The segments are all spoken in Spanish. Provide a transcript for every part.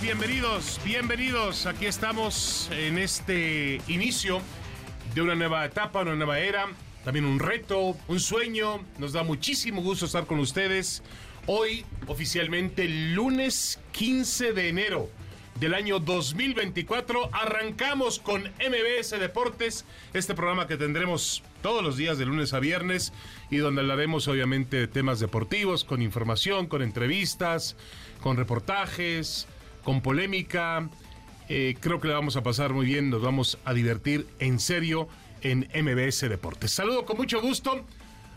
Bienvenidos, bienvenidos. Aquí estamos en este inicio de una nueva etapa, una nueva era, también un reto, un sueño. Nos da muchísimo gusto estar con ustedes. Hoy, oficialmente, lunes 15 de enero del año 2024, arrancamos con MBS Deportes, este programa que tendremos todos los días de lunes a viernes y donde hablaremos obviamente de temas deportivos, con información, con entrevistas, con reportajes, con polémica. Eh, creo que le vamos a pasar muy bien, nos vamos a divertir en serio en MBS Deportes. Saludo con mucho gusto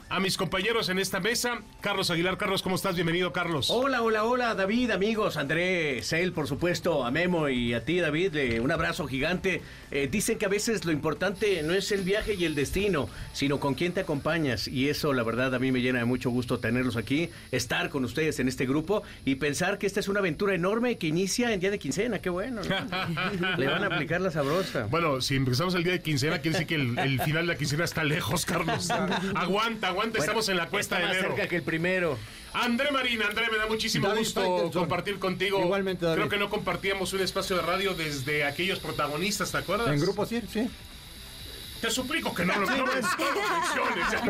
a mis compañeros en esta mesa. Carlos Aguilar, Carlos, ¿cómo estás? Bienvenido, Carlos. Hola, hola, hola, David, amigos, André, Sale, por supuesto, a Memo y a ti, David, eh, un abrazo gigante. Eh, dicen que a veces lo importante no es el viaje y el destino, sino con quién te acompañas. Y eso, la verdad, a mí me llena de mucho gusto tenerlos aquí, estar con ustedes en este grupo y pensar que esta es una aventura enorme que inicia en día de quincena. Qué bueno, ¿no? Le van a aplicar la sabrosa. Bueno, si empezamos el día de quincena, quiere decir que el, el final de la quincena está lejos, Carlos. aguanta, aguanta, Bueno, estamos en la cuesta está de más enero. cerca que el primero. André Marín, André, me da muchísimo David gusto Faitelson. compartir contigo. Igualmente, David. Creo que no compartíamos un espacio de radio desde aquellos protagonistas, ¿te acuerdas? En grupo sí, sí. Te suplico que no lo no.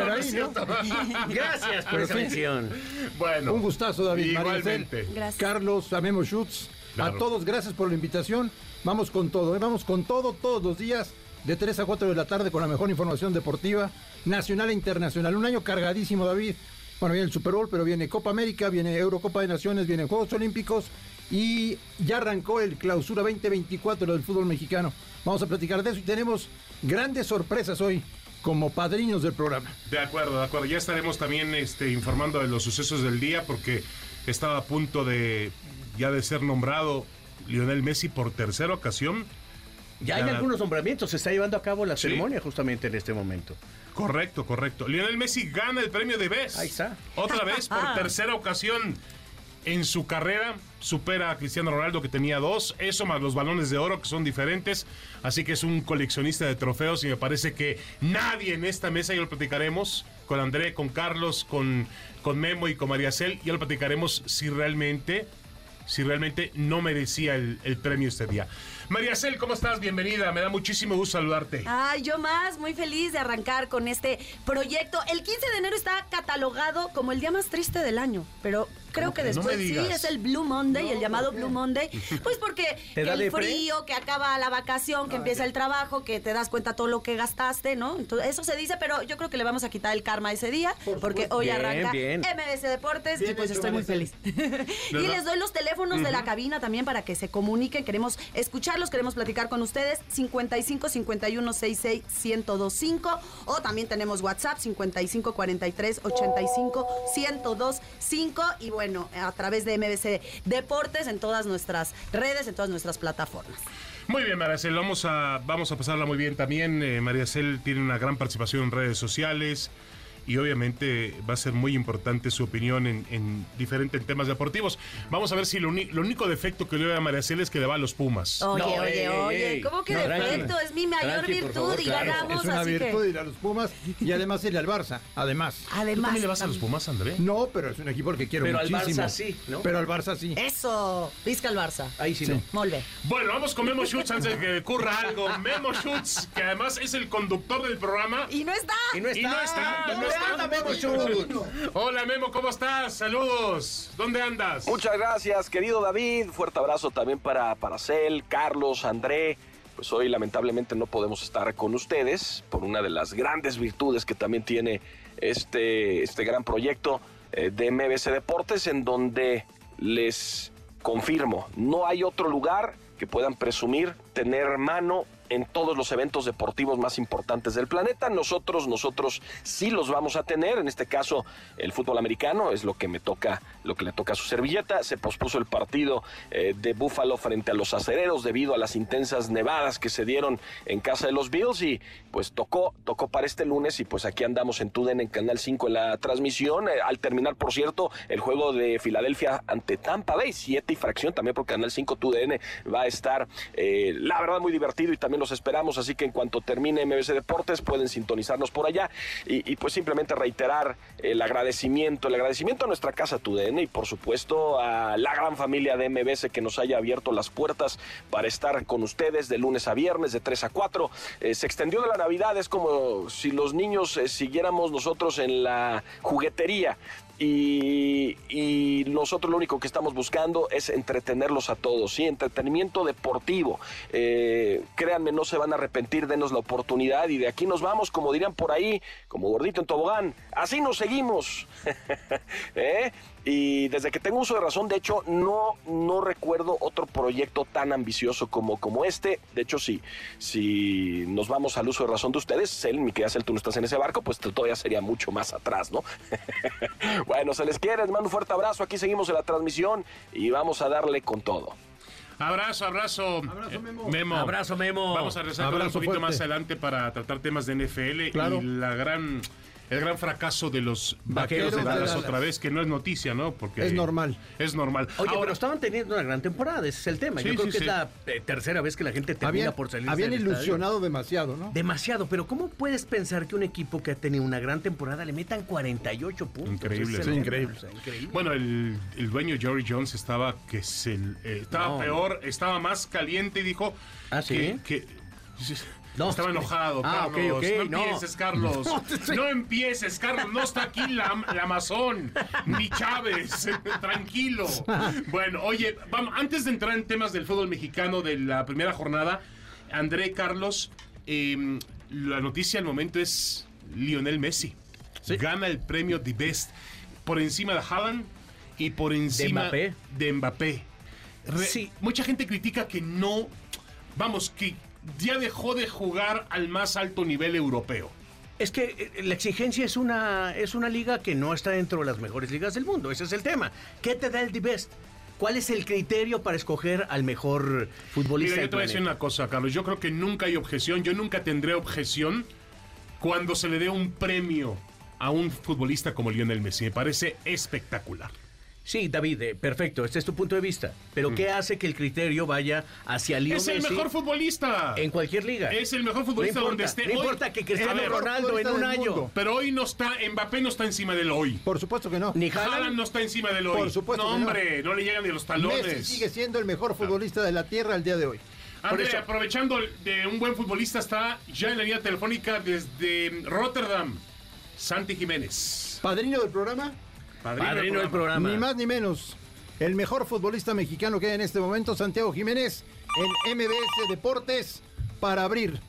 Gracias por Pero esa sí. mención. Bueno. Un gustazo, David. Igualmente. Maricel, Gracias. Carlos, a Memo Schutz. Claro. A todos, gracias por la invitación. Vamos con todo, ¿eh? vamos con todo, todos los días, de 3 a 4 de la tarde, con la mejor información deportiva, nacional e internacional. Un año cargadísimo, David. Bueno, viene el Super Bowl, pero viene Copa América, viene Eurocopa de Naciones, vienen Juegos Olímpicos y ya arrancó el clausura 2024 del fútbol mexicano. Vamos a platicar de eso y tenemos grandes sorpresas hoy como padrinos del programa. De acuerdo, de acuerdo. Ya estaremos también este, informando de los sucesos del día porque estaba a punto de ya de ser nombrado Lionel Messi por tercera ocasión. Ya hay algunos nombramientos, se está llevando a cabo la Sí. ceremonia justamente en este momento. Correcto, correcto. Lionel Messi gana el premio de Best. Ahí está. Otra vez, por tercera ocasión en su carrera. Supera a Cristiano Ronaldo, que tenía dos. Eso más los balones de oro, que son diferentes. Así que es un coleccionista de trofeos. Y me parece que nadie en esta mesa, ya lo platicaremos con André, con Carlos, con, con Memo y con María Cel. Ya lo platicaremos si realmente. Si realmente no merecía el, el premio este día. María Cel, ¿cómo estás? Bienvenida. Me da muchísimo gusto saludarte. Ay, yo más, muy feliz de arrancar con este proyecto. El 15 de enero está catalogado como el día más triste del año, pero creo que que no después sí es el Blue Monday, el llamado Blue Monday. Pues porque ¿Te que da el frío, que acaba la vacación, que empieza el trabajo, que te das cuenta todo lo que gastaste, ¿no? Entonces, eso se dice, pero yo creo que le vamos a quitar el karma ese día, porque hoy Bien, arranca bien. MBS Deportes y pues hecho, estoy muy feliz. Y les doy los teléfonos de la cabina también para que se comuniquen. Queremos escucharlos, queremos platicar con ustedes. 55 51 66 1025 o también tenemos WhatsApp 55 43 85 1025 y bueno, a través de MBC Deportes en todas nuestras redes, en todas nuestras plataformas. Muy bien, Maricel, vamos a, vamos a pasarla muy bien también. Eh, María Cel tiene una gran participación en redes sociales y obviamente va a ser muy importante su opinión en, en diferentes temas deportivos. Vamos a ver si lo, uni- lo único defecto que le veo a María Cel es que le va a los Pumas. Oye, No, oye, ey, oye, ey, ¿cómo que no, defecto? tranqui. Es mi mayor Tranqui, virtud favor, y claro. ganamos, es una así virtud que... ir a los Pumas y además ir al Barça, además. ¿Tú Además, también le vas a los Pumas, André? No, pero es un equipo al que quiero Pero al muchísimo. Barça sí, ¿no? Pero al Barça sí. Eso, Vizca el Barça. Ahí sí, Sí. no. Molt bé. Bueno, vamos con Memo Schutz antes de que ocurra algo. Memo Schutz, que además es el conductor del programa. Y no está. Y no está. Y no está, y no ¿Dónde está. Anda Memo? Hola Memo, ¿cómo estás? Saludos. ¿Dónde andas? Muchas gracias, querido David. Fuerte abrazo también para, para Cel, Carlos, André. Pues hoy lamentablemente no podemos estar con ustedes por una de las grandes virtudes que también tiene este, este gran proyecto eh, de MBC Deportes en donde les confirmo, no hay otro lugar que puedan presumir tener mano en todos los eventos deportivos más importantes del planeta. Nosotros, nosotros sí los vamos a tener. En este caso, el fútbol americano es lo que me toca, lo que le toca a su servilleta. Se pospuso el partido eh, de Buffalo frente a los acereros debido a las intensas nevadas que se dieron en casa de los Bills y pues tocó, tocó para este lunes y pues aquí andamos en Tuden en Canal 5 en la transmisión. Eh, al terminar, por cierto, el juego de Filadelfia ante Tampa Bay, siete y fracción también por Canal 5 TUDN va a estar, eh, la verdad, muy divertido y también los esperamos. Así que en cuanto termine MBC Deportes, pueden sintonizarnos por allá y, pues simplemente reiterar el agradecimiento, el agradecimiento a nuestra casa TUDN y por supuesto a la gran familia de MBS que nos haya abierto las puertas para estar con ustedes de lunes a viernes, de 3 a 4. Eh, se extendió de la Navidad, es como si los niños eh, siguiéramos nosotros en la juguetería y, nosotros lo único que estamos buscando es entretenerlos a todos, ¿sí? Entretenimiento deportivo. Eh, créanme, no se van a arrepentir, denos la oportunidad y de aquí nos vamos, como dirían por ahí, como gordito en tobogán. Así nos seguimos. ¿Eh? Y desde que tengo uso de razón, de hecho, no, no recuerdo otro proyecto tan ambicioso como, como este. De hecho, si, si nos vamos al uso de razón de ustedes, Cel, mi querida Cel, tú no estás en ese barco, pues todavía sería mucho más atrás, ¿no? bueno, se les quiere, les mando un fuerte abrazo. Aquí seguimos en la transmisión y vamos a darle con todo. Abrazo, abrazo. Abrazo, Memo. Abrazo, Memo. Vamos a regresar un poquito más adelante para tratar temas de NFL y la gran el gran fracaso de los vaqueros, de, Dallas otra vez, que no es noticia, ¿no? Porque es normal. Es normal. Oye, pero estaban teniendo una gran temporada, ese es el tema. Yo creo que es la eh, tercera vez que la gente termina por salir. Habían ilusionado demasiado, ¿no? Demasiado, pero ¿cómo puedes pensar que un equipo que ha tenido una gran temporada le metan 48 puntos? Increíble. increíble. Bueno, el, dueño Jerry Jones estaba que se eh, estaba peor, estaba más caliente y dijo ¿Ah, que, que no, Estaba enojado, ah, Carlos. no empieces, Carlos. No, empieces, Carlos. No está aquí la, Amazon, ni Chávez. Tranquilo. Bueno, oye, vamos, antes de entrar en temas del fútbol mexicano de la primera jornada, André Carlos, em, la noticia al momento es Lionel Messi. Gana el premio The Best por encima de Haaland y por encima de Mbappé. sí. Mucha gente critica que no, vamos, que ya dejó de jugar al más alto nivel europeo. Es que eh, la exigencia es una, es una liga que no está dentro de las mejores ligas del mundo. Ese es el tema. ¿Qué te da el The Best? ¿Cuál es el criterio para escoger al mejor futbolista? Mira, yo te voy a decir una cosa, Carlos. Yo creo que nunca hay objeción. Yo nunca tendré objeción cuando se le dé un premio a un futbolista como Lionel Messi. Me parece espectacular. Sí, David, eh, perfecto, este es tu punto de vista. Pero ¿qué mm. hace que el criterio vaya hacia Lionel Es el mejor futbolista. En cualquier liga. Es el mejor futbolista donde esté. No importa que Cristiano Ronaldo en un año. Pero hoy no está, Mbappé no está encima del hoy. Por supuesto que no. Ni Haaland no está encima del hoy. Por supuesto no, hombre, no. le llegan ni los talones. Messi sigue siendo el mejor futbolista de la tierra al día de hoy. André, aprovechando de un buen futbolista, está ya en la línea telefónica desde Rotterdam, Santi Jiménez. ¿Padrino del programa? Padrino, del, programa. Ni más ni menos. El mejor futbolista mexicano que hay en este momento, Santiago Jiménez, en MBS Deportes, para abrir.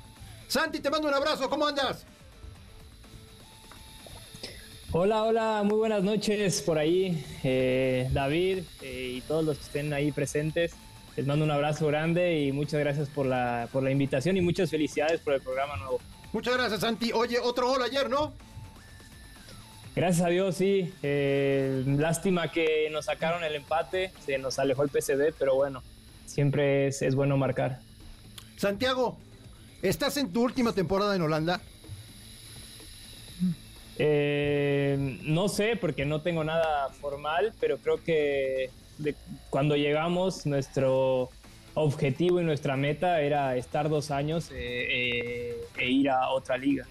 Santi, te mando un abrazo, ¿cómo andas? Hola, hola, muy buenas noches por ahí, eh, David eh, y todos los que estén ahí presentes. Les mando un abrazo grande y muchas gracias por la, por la invitación y muchas felicidades por el programa nuevo. Muchas gracias, Santi. Oye, otro gol ayer, ¿no? Gracias a Dios, sí. Eh, lástima que nos sacaron el empate, se nos alejó el PCB, pero bueno, siempre es, bueno marcar. Santiago, ¿estás en tu última temporada en Holanda? Eh, no sé, porque no tengo nada formal, pero creo que cuando llegamos, nuestro objetivo y nuestra meta era estar dos años eh, e ir a otra liga.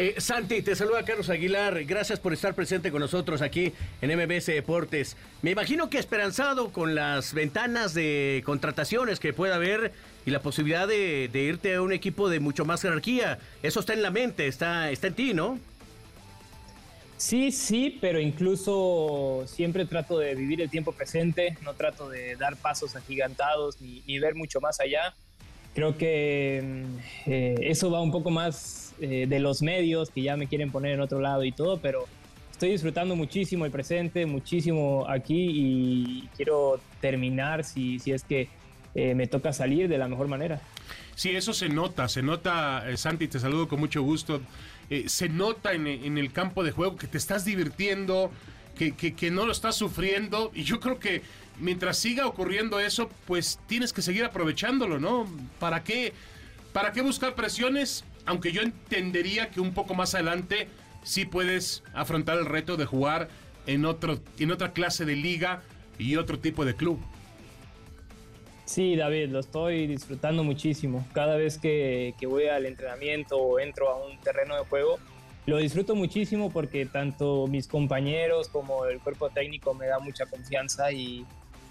Eh, Santi, te saluda Carlos Aguilar. Gracias por estar presente con nosotros aquí en MBS Deportes. Me imagino que esperanzado con las ventanas de contrataciones que pueda haber y la posibilidad de, irte a un equipo de mucho más jerarquía. Eso está en la mente, está, está en ti, ¿no? Sí, sí, pero incluso siempre trato de vivir el tiempo presente, no trato de dar pasos agigantados ni, ver mucho más allá. Creo que mm, eh, eso va un poco más eh, de los medios que ya me quieren poner en otro lado y todo, pero estoy disfrutando muchísimo el presente, muchísimo aquí y quiero terminar si, si es que eh, me toca salir de la mejor manera. Sí, eso se nota, se nota, eh, Santi, te saludo con mucho gusto. Se nota en, en, el campo de juego que te estás divirtiendo, que, que, que no lo estás sufriendo. Y yo creo que mientras siga ocurriendo eso, pues tienes que seguir aprovechándolo, ¿no? ¿Para qué, para qué buscar presiones? Aunque yo entendería que un poco más adelante sí puedes afrontar el reto de jugar en, otro, en otra clase de liga y otro tipo de club. Sí, David, lo estoy disfrutando muchísimo. Cada vez que, que, voy al entrenamiento o entro a un terreno de juego, lo disfruto muchísimo porque tanto mis compañeros como el cuerpo técnico me da mucha confianza y,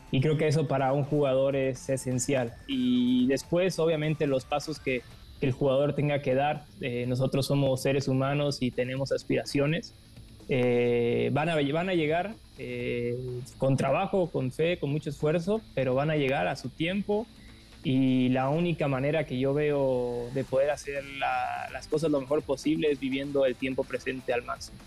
y creo que eso para un jugador es esencial. Y después, obviamente, los pasos que, que el jugador tenga que dar, eh, nosotros somos seres humanos y tenemos aspiraciones, eh, van, a, van a llegar eh, con trabajo, con fe, con mucho esfuerzo, pero van a llegar a su tiempo. Y la única manera que yo veo de poder hacer la, las cosas lo mejor posible es viviendo el tiempo presente al máximo.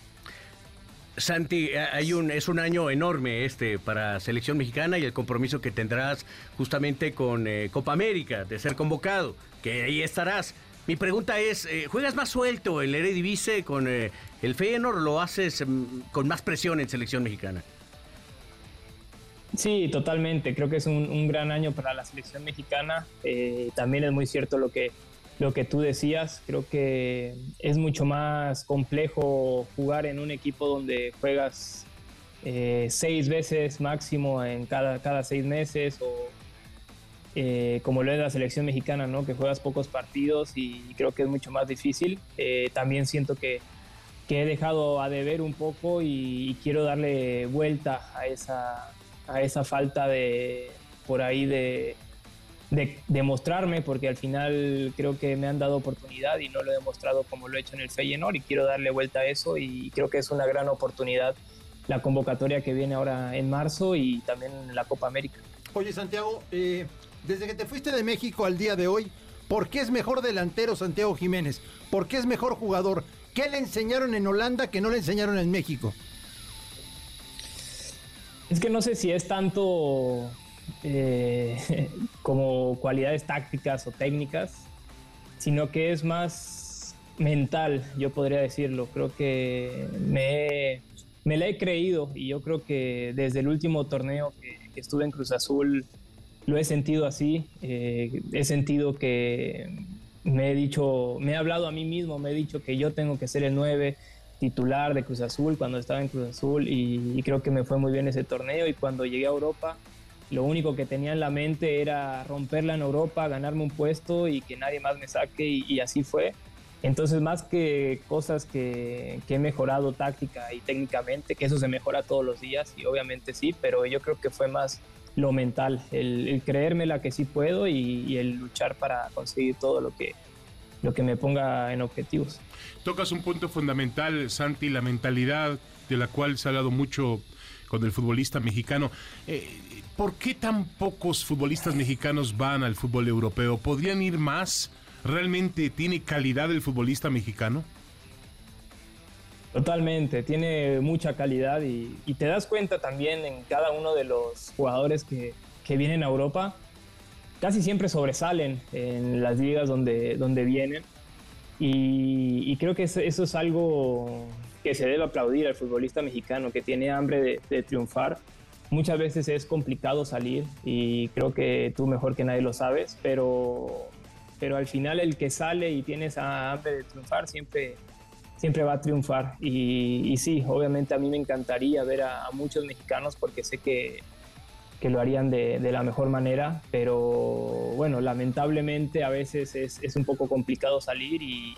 Santi, hay un, es un año enorme este para selección mexicana y el compromiso que tendrás justamente con Copa América de ser convocado, que ahí estarás. Mi pregunta es, eh, ¿juegas más suelto el Eredivisie con eh, el Feyenoord o lo haces mm, con más presión en selección mexicana? Sí, totalmente. Creo que es un, gran año para la selección mexicana. Eh, también es muy cierto lo que, lo que tú decías. Creo que es mucho más complejo jugar en un equipo donde juegas seis veces máximo en cada, cada seis meses o eh, como lo es la selección mexicana, ¿no? que juegas pocos partidos y creo que es mucho más difícil. Eh, también siento que, que, he dejado a deber un poco y, y quiero darle vuelta a esa, a esa falta de por ahí de, de, de, mostrarme, porque al final creo que me han dado oportunidad y no lo he demostrado como lo he hecho en el Feyenoord y quiero darle vuelta a eso y creo que es una gran oportunidad la convocatoria que viene ahora en marzo y también la Copa América. Oye Santiago, eh, desde que te fuiste de México al día de hoy, ¿por qué es mejor delantero Santiago Jiménez? ¿Por qué es mejor jugador? ¿Qué le enseñaron en Holanda que no le enseñaron en México? Es que no sé si es tanto eh, como cualidades tácticas o técnicas, sino que es más mental, yo podría decirlo. Creo que me, me la he creído y yo creo que desde el último torneo que, que estuve en Cruz Azul lo he sentido así. Eh, he sentido que me he dicho, me he hablado a mí mismo, me he dicho que yo tengo que ser el 9 titular de Cruz Azul cuando estaba en Cruz Azul y, creo que me fue muy bien ese torneo y cuando llegué a Europa lo único que tenía en la mente era romperla en Europa, ganarme un puesto y que nadie más me saque y, y así fue. Entonces más que cosas que, que, he mejorado táctica y técnicamente, que eso se mejora todos los días y obviamente sí, pero yo creo que fue más lo mental, el, el creérmela que sí puedo y, el luchar para conseguir todo lo que, lo que me ponga en objetivos. Tocas un punto fundamental, Santi, la mentalidad de la cual se ha hablado mucho con el futbolista mexicano. Eh, ¿Por qué tan pocos futbolistas mexicanos van al fútbol europeo? ¿Podrían ir más? ¿Realmente tiene calidad el futbolista mexicano? Totalmente, tiene mucha calidad y, te das cuenta también en cada uno de los jugadores que, que vienen a Europa, casi siempre sobresalen en las ligas donde, donde vienen. Y, creo que eso, es algo que se debe aplaudir al futbolista mexicano, que tiene hambre de, de, triunfar. Muchas veces es complicado salir y creo que tú mejor que nadie lo sabes, pero, pero al final el que sale y tiene esa hambre de triunfar siempre, siempre va a triunfar. Y, sí, obviamente a mí me encantaría ver a, a muchos mexicanos porque sé que, que lo harían de, de, la mejor manera, pero bueno, lamentablemente a veces es, es un poco complicado salir y,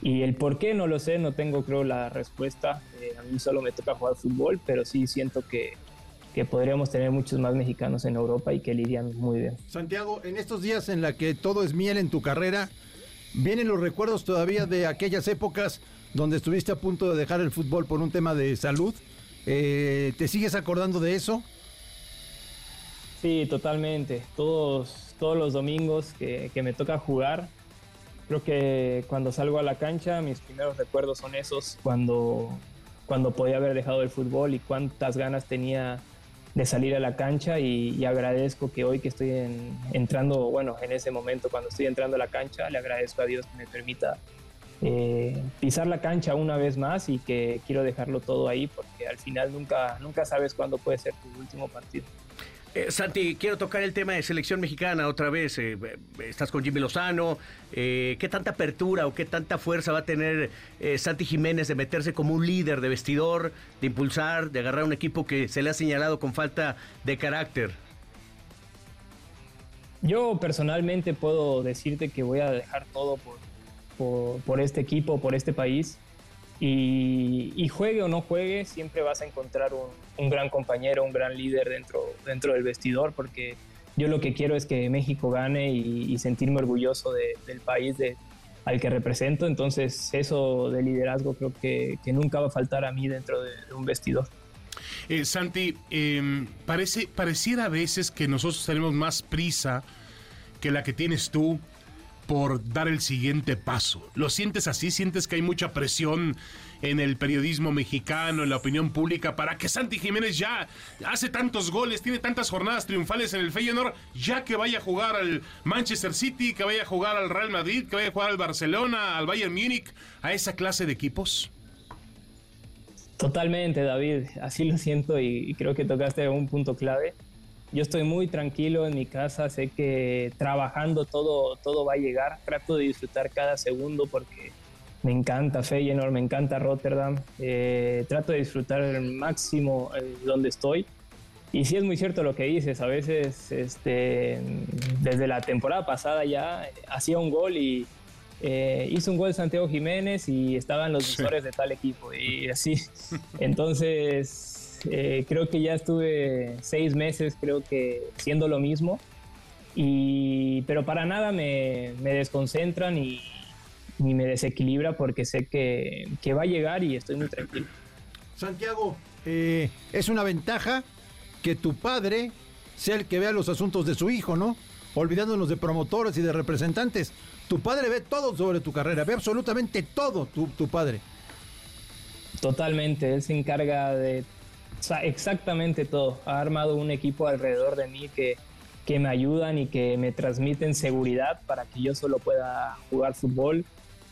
y, el por qué no lo sé, no tengo creo la respuesta. Eh, a mí solo me toca jugar fútbol, pero sí siento que, que podríamos tener muchos más mexicanos en Europa y que lidian muy bien. Santiago, en estos días en la que todo es miel en tu carrera, ¿vienen los recuerdos todavía de aquellas épocas donde estuviste a punto de dejar el fútbol por un tema de salud? Eh, ¿Te sigues acordando de eso? Sí, totalmente. Todos, todos los domingos que, que, me toca jugar, creo que cuando salgo a la cancha, mis primeros recuerdos son esos, cuando, cuando podía haber dejado el fútbol y cuántas ganas tenía de salir a la cancha y, agradezco que hoy que estoy entrando, bueno, en ese momento cuando estoy entrando a la cancha, le agradezco a Dios que me permita eh, pisar la cancha una vez más y que quiero dejarlo todo ahí porque al final nunca, nunca sabes cuándo puede ser tu último partido. Eh, Santi, quiero tocar el tema de selección mexicana otra vez. Eh, estás con Jimmy Lozano. Eh, ¿Qué tanta apertura o qué tanta fuerza va a tener Santi Jiménez de meterse como un líder de vestidor, de impulsar, de agarrar un equipo que se le ha señalado con falta de carácter? Yo personalmente puedo decirte que voy a dejar todo por este equipo, por este país. Y, juegue o no juegue, siempre vas a encontrar un, gran compañero, un gran líder dentro, dentro del vestidor, porque yo lo que quiero es que México gane y, sentirme orgulloso del país de, al que represento. Entonces, eso de liderazgo creo que, nunca va a faltar a mí dentro de, un vestidor. Eh, Santi, em, parece, pareciera a veces que nosotros tenemos más prisa que la que tienes tú por dar el siguiente paso. ¿Lo sientes así? ¿Sientes que hay mucha presión en el periodismo mexicano, en la opinión pública, para que Santi Jiménez ya hace tantos goles, tiene tantas jornadas triunfales en el Feyenoord, ya que vaya a jugar al Manchester City, que vaya a jugar al Real Madrid, que vaya a jugar al Barcelona, al Bayern Múnich, a esa clase de equipos? Totalmente, David. Así lo siento y creo que tocaste un punto clave yo estoy muy tranquilo en mi casa, sé que trabajando todo, todo va a llegar, trato de disfrutar cada segundo porque me encanta Feyenoord, me encanta Rotterdam, eh, trato de disfrutar el máximo eh, donde estoy. Y sí es muy cierto lo que dices, a veces este, desde la temporada pasada ya hacía un gol y eh, hizo un gol Santiago Jiménez y estaban los visores de tal equipo y así. Entonces eh, creo que ya estuve seis meses, creo que siendo lo mismo. Y, pero para nada me, desconcentran y, me desequilibra porque sé que, va a llegar y estoy muy tranquilo. Santiago, eh, es una ventaja que tu padre sea el que vea los asuntos de su hijo, ¿no? Olvidándonos de promotores y de representantes. Tu padre ve todo sobre tu carrera, ve absolutamente todo tu, tu padre. Totalmente, él se encarga de exactamente todo. Ha armado un equipo alrededor de mí que, que me ayudan y que me transmiten seguridad para que yo solo pueda jugar fútbol.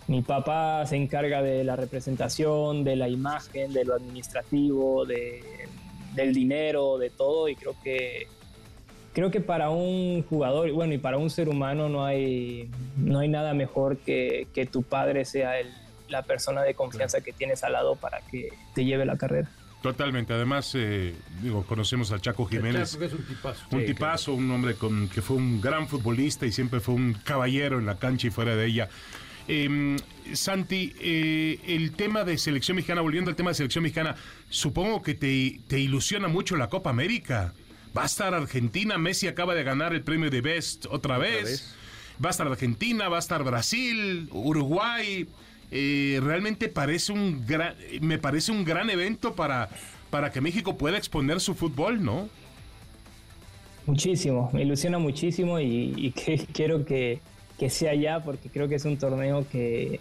Mi papá se encarga de la representación, de la imagen, de lo administrativo, de, del dinero, de todo y creo que creo que para un jugador, bueno, y para un ser humano no hay, no hay nada mejor que, que tu padre sea el, la persona de confianza que tienes al lado para que te lleve la carrera. Totalmente. Además, eh, digo, conocemos a Chaco Jiménez. Chaco es un tipazo. Un tipazo, un hombre con, que fue un gran futbolista y siempre fue un caballero en la cancha y fuera de ella. Em, Santi, eh, el tema de selección mexicana, volviendo al tema de selección mexicana, supongo que te, te ilusiona mucho la Copa América. Va a estar Argentina, Messi acaba de ganar el premio de Best otra vez. Va a estar Argentina, va a estar Brasil, Uruguay. Eh, realmente parece un me parece un gran evento para, para que México pueda exponer su fútbol, ¿no? Muchísimo, me ilusiona muchísimo y, quiero que, sea ya porque creo que es un torneo que,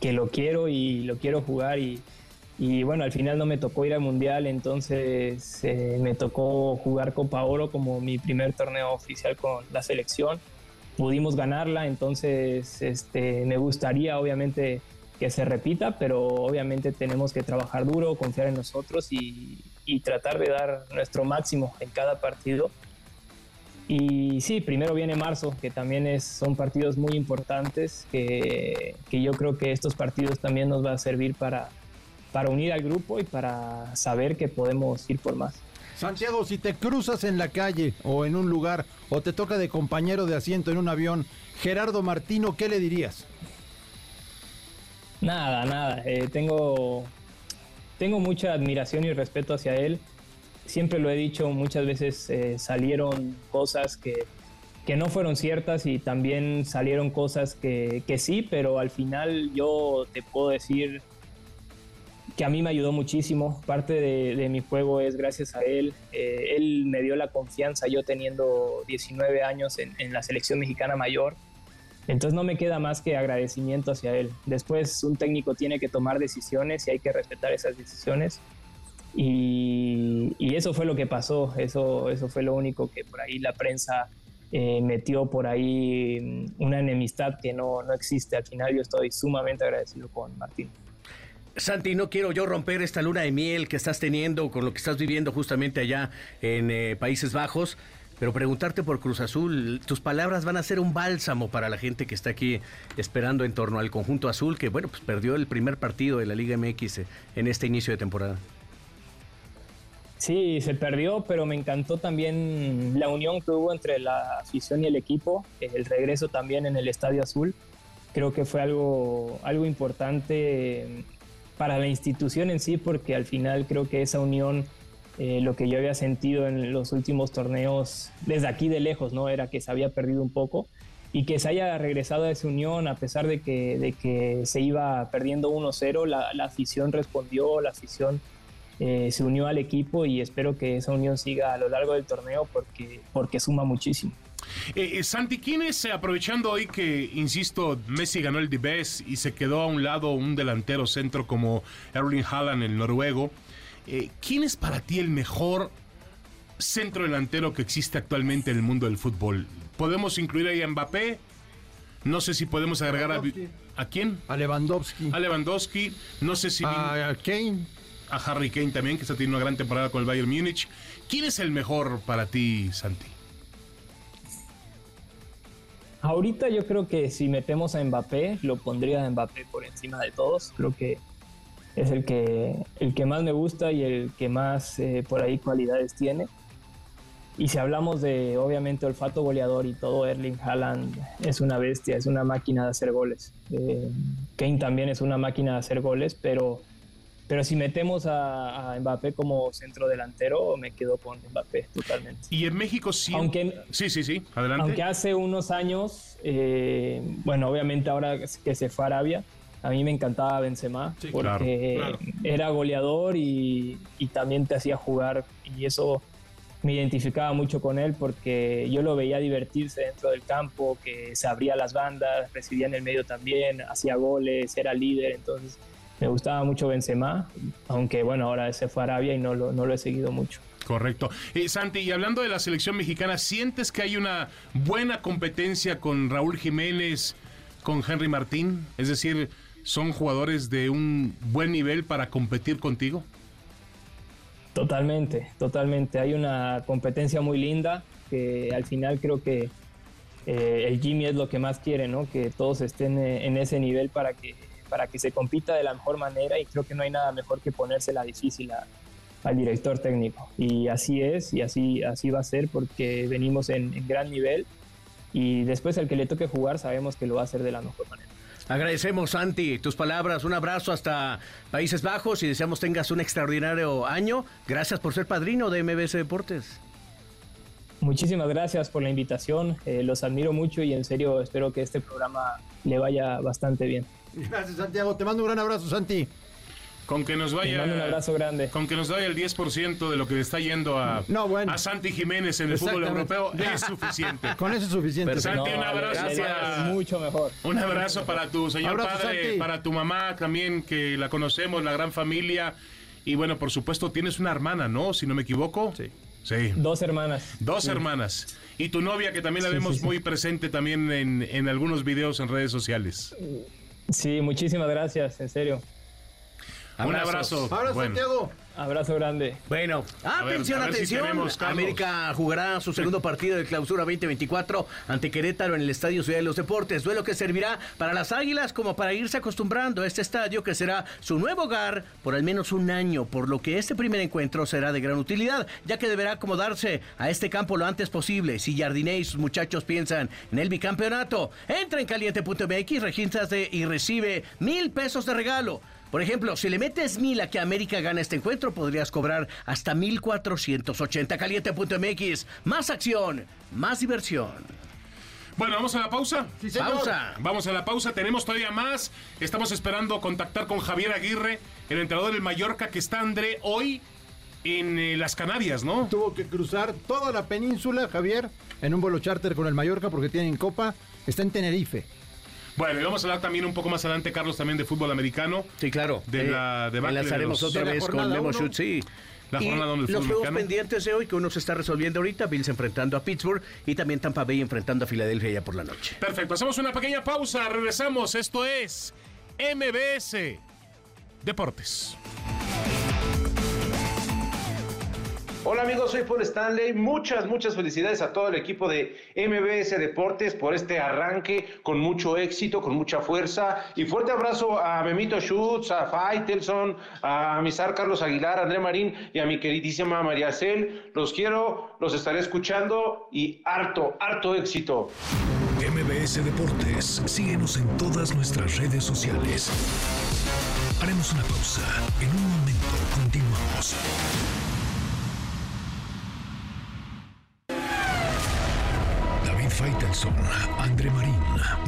que lo quiero y lo quiero jugar y, bueno, al final no me tocó ir al Mundial, entonces eh, me tocó jugar Copa Oro como mi primer torneo oficial con la selección pudimos ganarla, entonces este, me gustaría obviamente que se repita, pero obviamente tenemos que trabajar duro, confiar en nosotros y, tratar de dar nuestro máximo en cada partido. Y sí, primero viene marzo, que también es, son partidos muy importantes, que, que, yo creo que estos partidos también nos va a servir para, para unir al grupo y para saber que podemos ir por más. Santiago, si te cruzas en la calle o en un lugar o te toca de compañero de asiento en un avión, Gerardo Martino, ¿qué le dirías? Nada, nada. Eh, tengo, tengo mucha admiración y respeto hacia él. Siempre lo he dicho, muchas veces eh, salieron cosas que, que, no fueron ciertas y también salieron cosas que, que sí, pero al final yo te puedo decir que a mí me ayudó muchísimo. Parte de, mi juego es gracias a él. Eh, él me dio la confianza, yo teniendo 19 años en, la selección mexicana mayor. Entonces no me queda más que agradecimiento hacia él. Después un técnico tiene que tomar decisiones y hay que respetar esas decisiones. Y, y eso fue lo que pasó, eso, eso fue lo único que por ahí la prensa eh, metió por ahí mm, una enemistad que no, no existe. Al final yo estoy sumamente agradecido con Martín. Santi, no quiero yo romper esta luna de miel que estás teniendo con lo que estás viviendo justamente allá en eh, Países Bajos, pero preguntarte por Cruz Azul, tus palabras van a ser un bálsamo para la gente que está aquí esperando en torno al conjunto azul, que bueno, pues perdió el primer partido de la Liga MX eh, en este inicio de temporada. Sí, se perdió, pero me encantó también la unión que hubo entre la afición y el equipo, el regreso también en el Estadio Azul. Creo que fue algo, algo importante para la institución en sí, porque al final creo que esa unión, eh, lo que yo había sentido en los últimos torneos, desde aquí de lejos, ¿no? Era que se había perdido un poco y que se haya regresado a esa unión a pesar de que, de que se iba perdiendo 1-0, la, la afición respondió, la afición eh, se unió al equipo y espero que esa unión siga a lo largo del torneo porque, porque suma muchísimo. Eh, eh Santi, ¿quién es, eh, aprovechando hoy que, insisto, Messi ganó el Dibes y se quedó a un lado un delantero centro como Erling Haaland, el noruego, ¿quién es para ti el mejor centro delantero que existe actualmente en el mundo del fútbol? ¿Podemos incluir ahí a Mbappé? No sé si podemos agregar a... ¿A quién? A Lewandowski. A Lewandowski. No sé si... A Kane a Harry Kane también, que está teniendo una gran temporada con el Bayern Múnich. ¿Quién es el mejor para ti, Santi? Ahorita yo creo que si metemos a Mbappé, lo pondría a Mbappé por encima de todos. Creo que es el que, el que más me gusta y el que más eh, por ahí cualidades tiene. Y si hablamos de, obviamente, olfato goleador y todo, Erling Haaland es una bestia, es una máquina de hacer goles. Eh, Kane también es una máquina de hacer goles, pero pero si metemos a, Mbappé como centro delantero, me quedo con Mbappé totalmente. Y en México sí. Aunque, sí, sí, sí. Adelante. Aunque hace unos años, eh, bueno, obviamente ahora que se fue a Arabia, a mí me encantaba Benzema porque era goleador y, y, también te hacía jugar y eso me identificaba mucho con él porque yo lo veía divertirse dentro del campo, que se abría las bandas, recibía en el medio también, hacía goles, era líder, entonces me gustaba mucho Benzema, aunque bueno, ahora se fue a Arabia y no lo, no lo he seguido mucho. Correcto. Eh, Santi, y hablando de la selección mexicana, ¿sientes que hay una buena competencia con Raúl Jiménez, con Henry Martín? Es decir, ¿son jugadores de un buen nivel para competir contigo? Totalmente, totalmente. Hay una competencia muy linda que al final creo que eh, el Jimmy es lo que más quiere, ¿no? Que todos estén eh, en ese nivel para que para que se compita de la mejor manera y creo que no hay nada mejor que ponérsela difícil al director técnico. Y así es y así, así va a ser porque venimos en, gran nivel y después el que le toque jugar sabemos que lo va a hacer de la mejor manera. Agradecemos, Santi, tus palabras. Un abrazo hasta Países Bajos y deseamos tengas un extraordinario año. Gracias por ser padrino de MBS Deportes. Muchísimas gracias por la invitación. Eh, los admiro mucho y en serio espero que este programa le vaya bastante bien. Gracias, Santiago. Te mando un gran abrazo, Santi. Con que nos vaya. un abrazo grande. Con que nos vaya el 10% de lo que le está yendo a, a Santi Jiménez en el fútbol europeo es suficiente. Con eso es suficiente. Santi, un abrazo. mucho mejor. Un abrazo para tu señor padre, para tu mamá también, que la conocemos, la gran familia. Y bueno, por supuesto, tienes una hermana, ¿no? Si no me equivoco. Sí. Sí. Dos hermanas. Dos hermanas. Y tu novia, que también la vemos muy presente también en, en algunos videos en redes sociales. Sí, muchísimas gracias, en serio. Un abrazo. Abrazo, Santiago. Abrazo grande. Bueno, atención, atención. América jugará su segundo partido de clausura 2024 ante Querétaro en el Estadio Ciudad de los Deportes. Duelo que servirá para las Águilas como para irse acostumbrando a este estadio que será su nuevo hogar por al menos un año, por lo que este primer encuentro será de gran utilidad, ya que deberá acomodarse a este campo lo antes posible. Si Jardiné y sus muchachos piensan en el bicampeonato, entra en caliente.mx, regístrate y recibe mil pesos de regalo. Por ejemplo, si le metes mil a que América gane este encuentro, podrías cobrar hasta 1480. Caliente.mx. Más acción, más diversión. Bueno, vamos a la pausa. pausa. Vamos a la pausa. Tenemos todavía más. Estamos esperando contactar con Javier Aguirre, el entrenador del Mallorca, que está André hoy en eh, las Canarias, ¿no? Tuvo que cruzar toda la península, Javier, en un vuelo charter con el Mallorca porque tienen copa. Está en Tenerife. Bueno, y vamos a hablar también un poco más adelante, Carlos, también de fútbol americano. Sí, claro. De la debacle de enlazaremos los- otra de la vez con Memo. Schutz, sí. La Y jornada del los juegos mexicano. pendientes de hoy que uno se está resolviendo ahorita, Bills enfrentando a Pittsburgh y también Tampa Bay enfrentando a Filadelfia ya por la noche. Perfecto, hacemos una pequeña pausa, regresamos. Esto es MBS Deportes. Hola amigos, soy Paul Stanley. Muchas, muchas felicidades a todo el equipo de MBS Deportes por este arranque con mucho éxito, con mucha fuerza. Y fuerte abrazo a Memito Schutz, a Faitelson, a Misar Carlos Aguilar, a André Marín y a mi queridísima María Cel. Los quiero, los estaré escuchando y harto, harto éxito. MBS Deportes, síguenos en todas nuestras redes sociales. Haremos una pausa. En un momento continuamos. Faitelson, André Marín,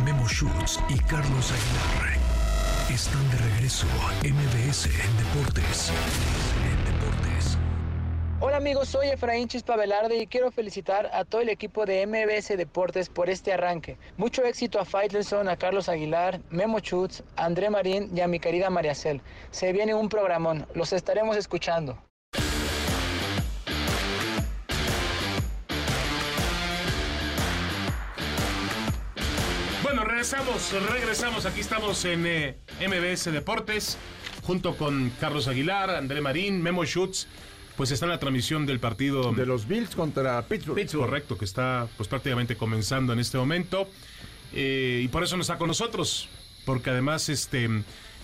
Memo Schutz y Carlos Aguilar están de regreso. MBS Deportes. Deportes. Hola amigos, soy Efraín Chispa Velarde y quiero felicitar a todo el equipo de MBS Deportes por este arranque. Mucho éxito a Faitelson, a Carlos Aguilar, Memo Schutz, a André Marín y a mi querida Mariacel. Se viene un programón, los estaremos escuchando. Regresamos, regresamos. Aquí estamos en eh, MBS Deportes, junto con Carlos Aguilar, André Marín, Memo Schutz. Pues está en la transmisión del partido De los Bills contra Pittsburgh. correcto, que está pues prácticamente comenzando en este momento. Eh, y por eso no está con nosotros, porque además este,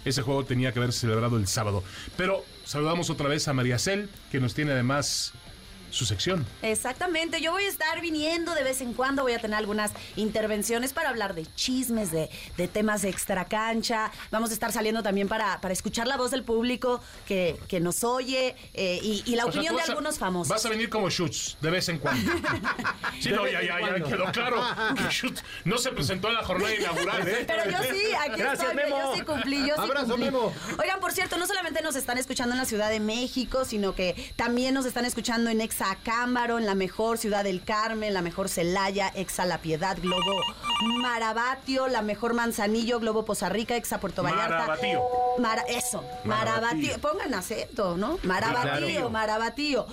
ese juego tenía que haber celebrado el sábado. Pero saludamos otra vez a María Cel, que nos tiene además su sección. Exactamente, yo voy a estar viniendo de vez en cuando, voy a tener algunas intervenciones para hablar de chismes, de, de temas de extra cancha, vamos a estar saliendo también para, para escuchar la voz del público que, que nos oye eh, y, y la O opinión de a- algunos famosos. Vas a venir como Schutz, de vez en cuando. sí, no, ya, ya, ya quedó claro que Schutz no se presentó en la jornada inaugural, ¿eh? Pero yo sí, aquí Gracias, estoy, Memo. yo sí cumplí, yo sí Abrazo, cumplí. Memo. Oigan, por cierto, no solamente nos están escuchando en la Ciudad de México, sino que también nos están escuchando en Exa Cámbaro, en la mejor Ciudad del Carmen, la mejor Celaya, Exa La Piedad, Globo Marabatio, la mejor Manzanillo, Globo Poza Rica, Exa Puerto Vallarta. Marabatío. Mara, eso, Marabatío. Pongan acento, ¿no? Marabatío, claro. Marabatío.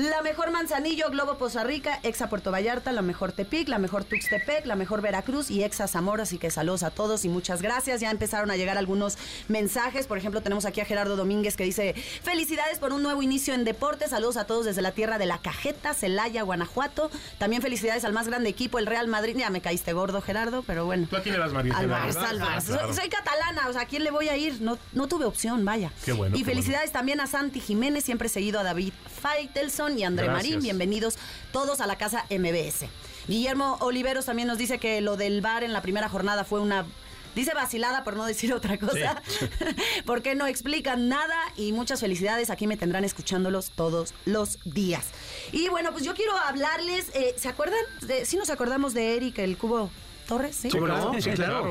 La mejor Manzanillo, Globo Poza Rica, Exa Puerto Vallarta, la mejor Tepic, la mejor Tuxtepec, la mejor Veracruz y Exa Zamora. Así que saludos a todos y muchas gracias. Ya empezaron a llegar algunos mensajes. Por ejemplo, tenemos aquí a Gerardo Domínguez que dice: Felicidades por un nuevo inicio en deporte. Saludos a todos desde la tierra de la Cajeta, Celaya, Guanajuato. También felicidades al más grande equipo, el Real Madrid. Ya me caíste gordo, Gerardo, pero bueno. ¿Tú a quién le das? Al Barça, al Barça. Soy, soy catalana, o sea, ¿a quién le voy a ir? No, no tuve opción, vaya. Qué bueno, Y qué felicidades también a Santi Jiménez, siempre seguido a David Faitelson y André Gracias. Marín. Bienvenidos todos a la casa MBS. Guillermo Oliveros también nos dice que lo del bar en la primera jornada fue una. Dice vacilada por no decir otra cosa. porque no explican nada y muchas felicidades. Aquí me tendrán escuchándolos todos los días. Y bueno, pues yo quiero hablarles. eh, ¿Se acuerdan? De, sí, nos acordamos de Eric, el cubo Torres. ¿sí? Sí, claro.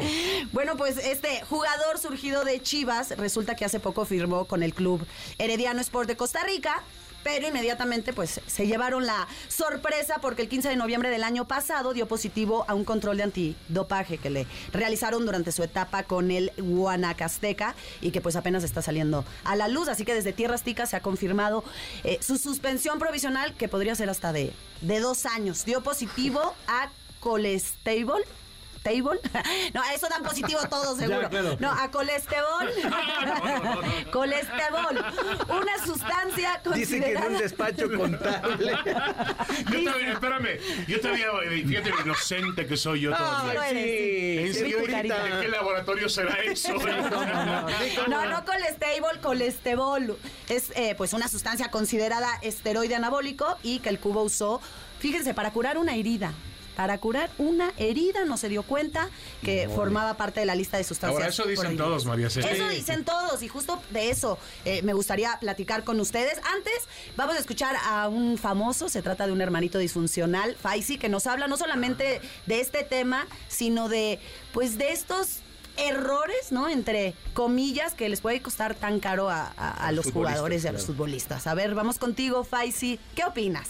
Bueno, pues este jugador surgido de Chivas resulta que hace poco firmó con el club Herediano Sport de Costa Rica. Pero inmediatamente pues se llevaron la sorpresa porque el 15 de noviembre del año pasado dio positivo a un control de antidopaje que le realizaron durante su etapa con el Guanacasteca y que pues apenas está saliendo a la luz. Así que desde Tierras Ticas se ha confirmado eh, su suspensión provisional que podría ser hasta de, de dos años. Dio positivo a colesterol. ¿Table? No, a eso dan positivo todos, seguro. Ya, claro. No, a colesterol. colesterol. Una sustancia Dicen que en un despacho contable. Yo todavía, espérame, yo todavía, eh, fíjate lo inocente que soy yo todavía. Sí, ¿En serio? señorita. ¿De qué laboratorio será eso? No, no colesterol, colesterol. Es eh, pues una sustancia considerada esteroide anabólico y que el cubo usó, fíjense, para curar una herida. Para curar una herida, no se dio cuenta que formaba parte de la lista de sustancias. Ahora, eso dicen prohibidas. todos, María. Eso dicen todos, y justo de eso eh, me gustaría platicar con ustedes. Antes, vamos a escuchar a un famoso, se trata de un hermanito disfuncional, Faisy, que nos habla no solamente de este tema, sino de, pues, de estos errores, ¿no? Entre comillas, que les puede costar tan caro a, a- a los jugadores y a los futbolistas. A ver, vamos contigo, Faisy. ¿Qué opinas?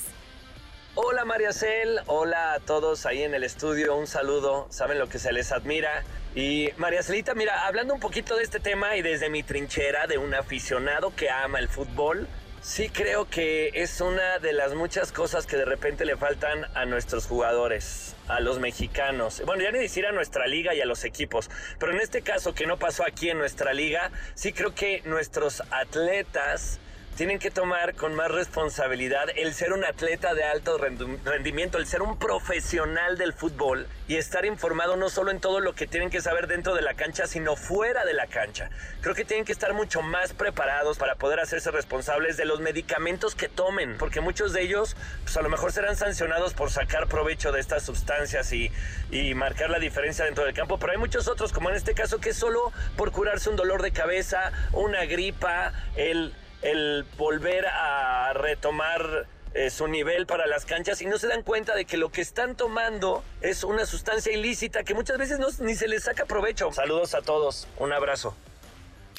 Hola María Cel, hola a todos ahí en el estudio, un saludo, saben lo que se les admira. Y María Celita, mira, hablando un poquito de este tema y desde mi trinchera de un aficionado que ama el fútbol, sí creo que es una de las muchas cosas que de repente le faltan a nuestros jugadores, a los mexicanos. Bueno, ya ni decir a nuestra liga y a los equipos, pero en este caso que no pasó aquí en nuestra liga, sí creo que nuestros atletas tienen que tomar con más responsabilidad el ser un atleta de alto rendimiento, el ser un profesional del fútbol y estar informado no solo en todo lo que tienen que saber dentro de la cancha, sino fuera de la cancha. Creo que tienen que estar mucho más preparados para poder hacerse responsables de los medicamentos que tomen, porque muchos de ellos pues a lo mejor serán sancionados por sacar provecho de estas sustancias y, y marcar la diferencia dentro del campo, pero hay muchos otros, como en este caso, que es solo por curarse un dolor de cabeza, una gripa, el el volver a retomar eh, su nivel para las canchas y no se dan cuenta de que lo que están tomando es una sustancia ilícita que muchas veces no, ni se les saca provecho. Saludos a todos, un abrazo.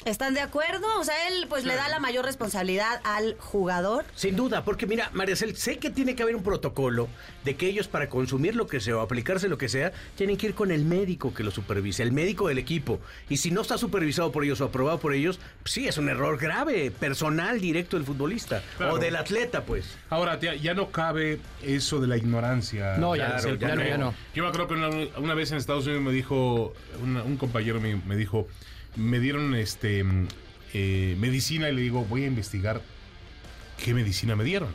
¿Están de acuerdo? O sea, él pues le da la mayor responsabilidad al jugador. Sin duda, porque mira, Maricel, sé que tiene que haber un protocolo de que ellos para consumir lo que sea o aplicarse lo que sea, tienen que ir con el médico que lo supervise, el médico del equipo. Y si no está supervisado por ellos o aprobado por ellos, pues sí, es un error grave, personal directo del futbolista o del atleta, pues. Ahora, ya, no cabe eso de la ignorancia. No, ya, ya, no, Yo me acuerdo que una, vez en Estados Unidos me dijo, un compañero me dijo me dieron este eh, medicina y le digo, voy a investigar qué medicina me dieron.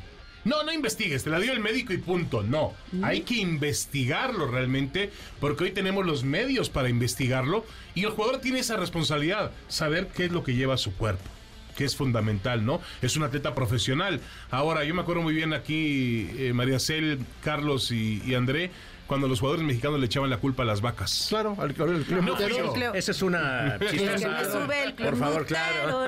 No, no investigues, te la dio el médico y punto. No, hay que investigarlo realmente porque hoy tenemos los medios para investigarlo y el jugador tiene esa responsabilidad, saber qué es lo que lleva a su cuerpo que es fundamental, ¿no? Es un atleta profesional. Ahora, yo me acuerdo muy bien aquí, eh, María Cel, Carlos y André, cuando los jugadores mexicanos le echaban la culpa a las vacas. Claro, al, no, Esa es una Por favor, claro.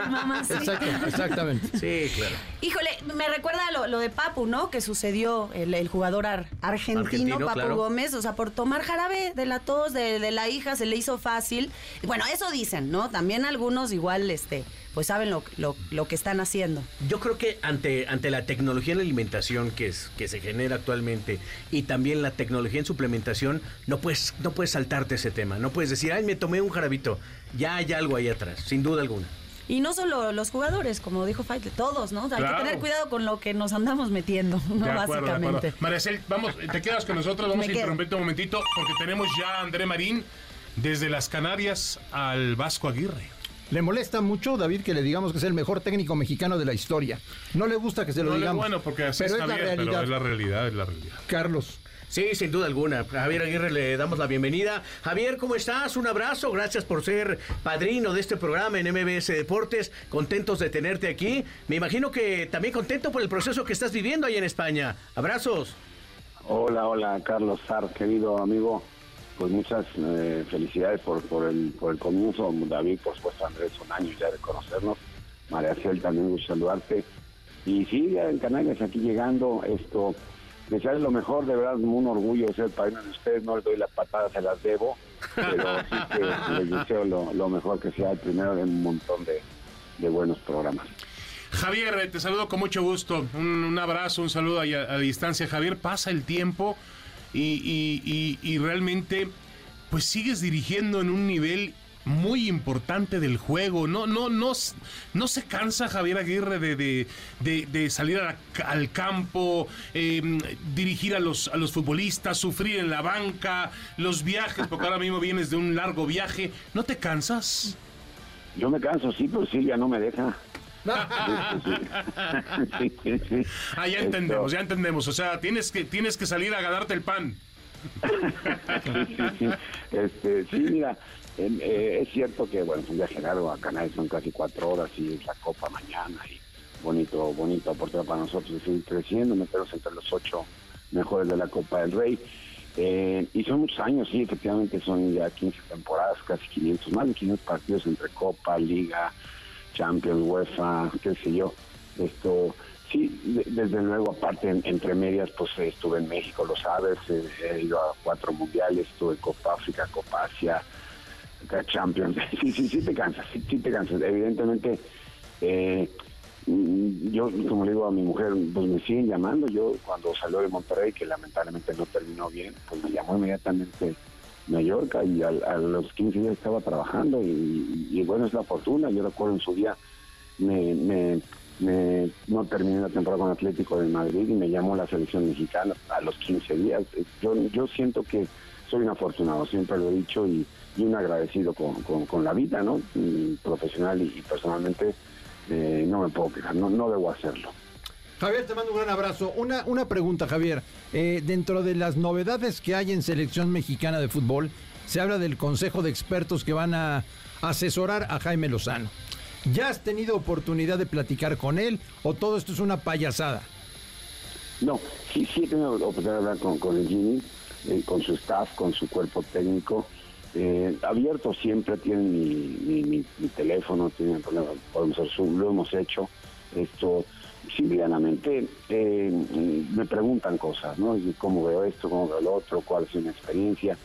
exactamente. Sí, claro. Híjole, me recuerda lo, de Papu, ¿no? Que sucedió el, jugador argentino, Papu Gómez. O sea, por tomar jarabe de la tos de, de la hija se le hizo fácil. Bueno, eso dicen, ¿no? También algunos igual, este pues saben lo, lo, que están haciendo. Yo creo que ante, ante la tecnología en alimentación que, es, que se genera actualmente y también la tecnología en suplementación, no puedes, no puedes saltarte ese tema. No puedes decir, ay, me tomé un jarabito. Ya hay algo ahí atrás, sin duda alguna. Y no solo los jugadores, como dijo Fight, todos, ¿no? Hay que tener cuidado con lo que nos andamos metiendo, ¿no? Básicamente. Maricel, vamos, te quedas con nosotros, vamos a interrumpirte un momentito, porque tenemos ya a André Marín desde las Canarias al Vasco Aguirre. Le molesta mucho, David, que le digamos que es el mejor técnico mexicano de la historia. No le gusta que se lo digamos. Bueno, porque así pero es la realidad. Pero es la realidad, es la realidad. Carlos. Sí, sin duda alguna. Javier Aguirre le damos la bienvenida. Javier, ¿cómo estás? Un abrazo. Gracias por ser padrino de este programa en MBS Deportes. Contentos de tenerte aquí. Me imagino que también contento por el proceso que estás viviendo ahí en España. Abrazos. Hola, hola, Carlos Sar, querido amigo pues muchas eh, felicidades por, por, el, por el comienzo. David, por supuesto, Andrés, son años ya de conocernos. María Cel, también gusto saludarte. Y sí, ya en Canales aquí llegando, esto, desearles lo mejor, de verdad, un orgullo ser padrino de ustedes, no les doy las patadas, se las debo, pero sí que les deseo lo, mejor que sea el primero de un montón de, buenos programas. Javier, eh, te saludo con mucho gusto. Un, abrazo, un saludo a, a distancia. Javier, pasa el tiempo y, realmente pues sigues dirigiendo en un nivel muy importante del juego. No, no, no, no se cansa Javier Aguirre de, de, salir al campo, em, dirigir a los, a los futbolistas, sufrir en la banca, los viajes, porque ahora mismo vienes de un largo viaje. ¿No te cansas? Yo me canso, sí, pero ya no me deja. Ah, ya entendemos, ya entendemos. O sea, tienes que, tienes que salir a ganarte el pan. sí, Este, sí, mira, eh, es cierto que, bueno, es un viaje largo a Canales, son casi cuatro horas y es la Copa mañana y bonito, bonito oportunidad para nosotros de seguir creciendo, meternos entre los ocho mejores de la Copa del Rey. Eh, y son muchos años, sí, efectivamente son ya 15 temporadas, casi 500, más de 500 partidos entre Copa, Liga, Champions, UEFA, qué sé yo. Esto, sí, desde luego, aparte, entre medias, pues estuve en México, lo sabes, eh, he ido a cuatro mundiales, estuve en Copa África, Copa Asia, Champions. Sí, sí, sí te cansas, sí, sí te cansas. Evidentemente, eh, mm, yo, como le digo a mi mujer, pues me siguen llamando. Yo, cuando salió de Monterrey, que lamentablemente no terminó bien, pues me llamó inmediatamente Mallorca y a, los 15 días estaba trabajando y, bueno, es la fortuna. Yo recuerdo en su día me, me, no terminé la temporada con Atlético de Madrid y me llamó la selección mexicana a los 15 días. Yo, yo siento que soy un afortunado, siempre lo he dicho y, un agradecido con, la vida, ¿no? profesional y, personalmente eh, no me puedo quejar, no, no debo hacerlo. Javier, te mando un gran abrazo. Una, una pregunta, Javier. Eh, dentro de las novedades que hay en selección mexicana de fútbol, se habla del consejo de expertos que van a asesorar a Jaime Lozano. ¿Ya has tenido oportunidad de platicar con él o todo esto es una payasada? No, sí, sí he tenido oportunidad de hablar con, con el Jimmy, eh, con su staff, con su cuerpo técnico. Eh, abierto siempre, tienen mi, teléfono, tienen, podemos hacer lo hemos hecho. Esto, simplemente eh, me preguntan cosas, ¿no? ¿Cómo veo esto? ¿Cómo veo lo otro? ¿Cuál es mi experiencia?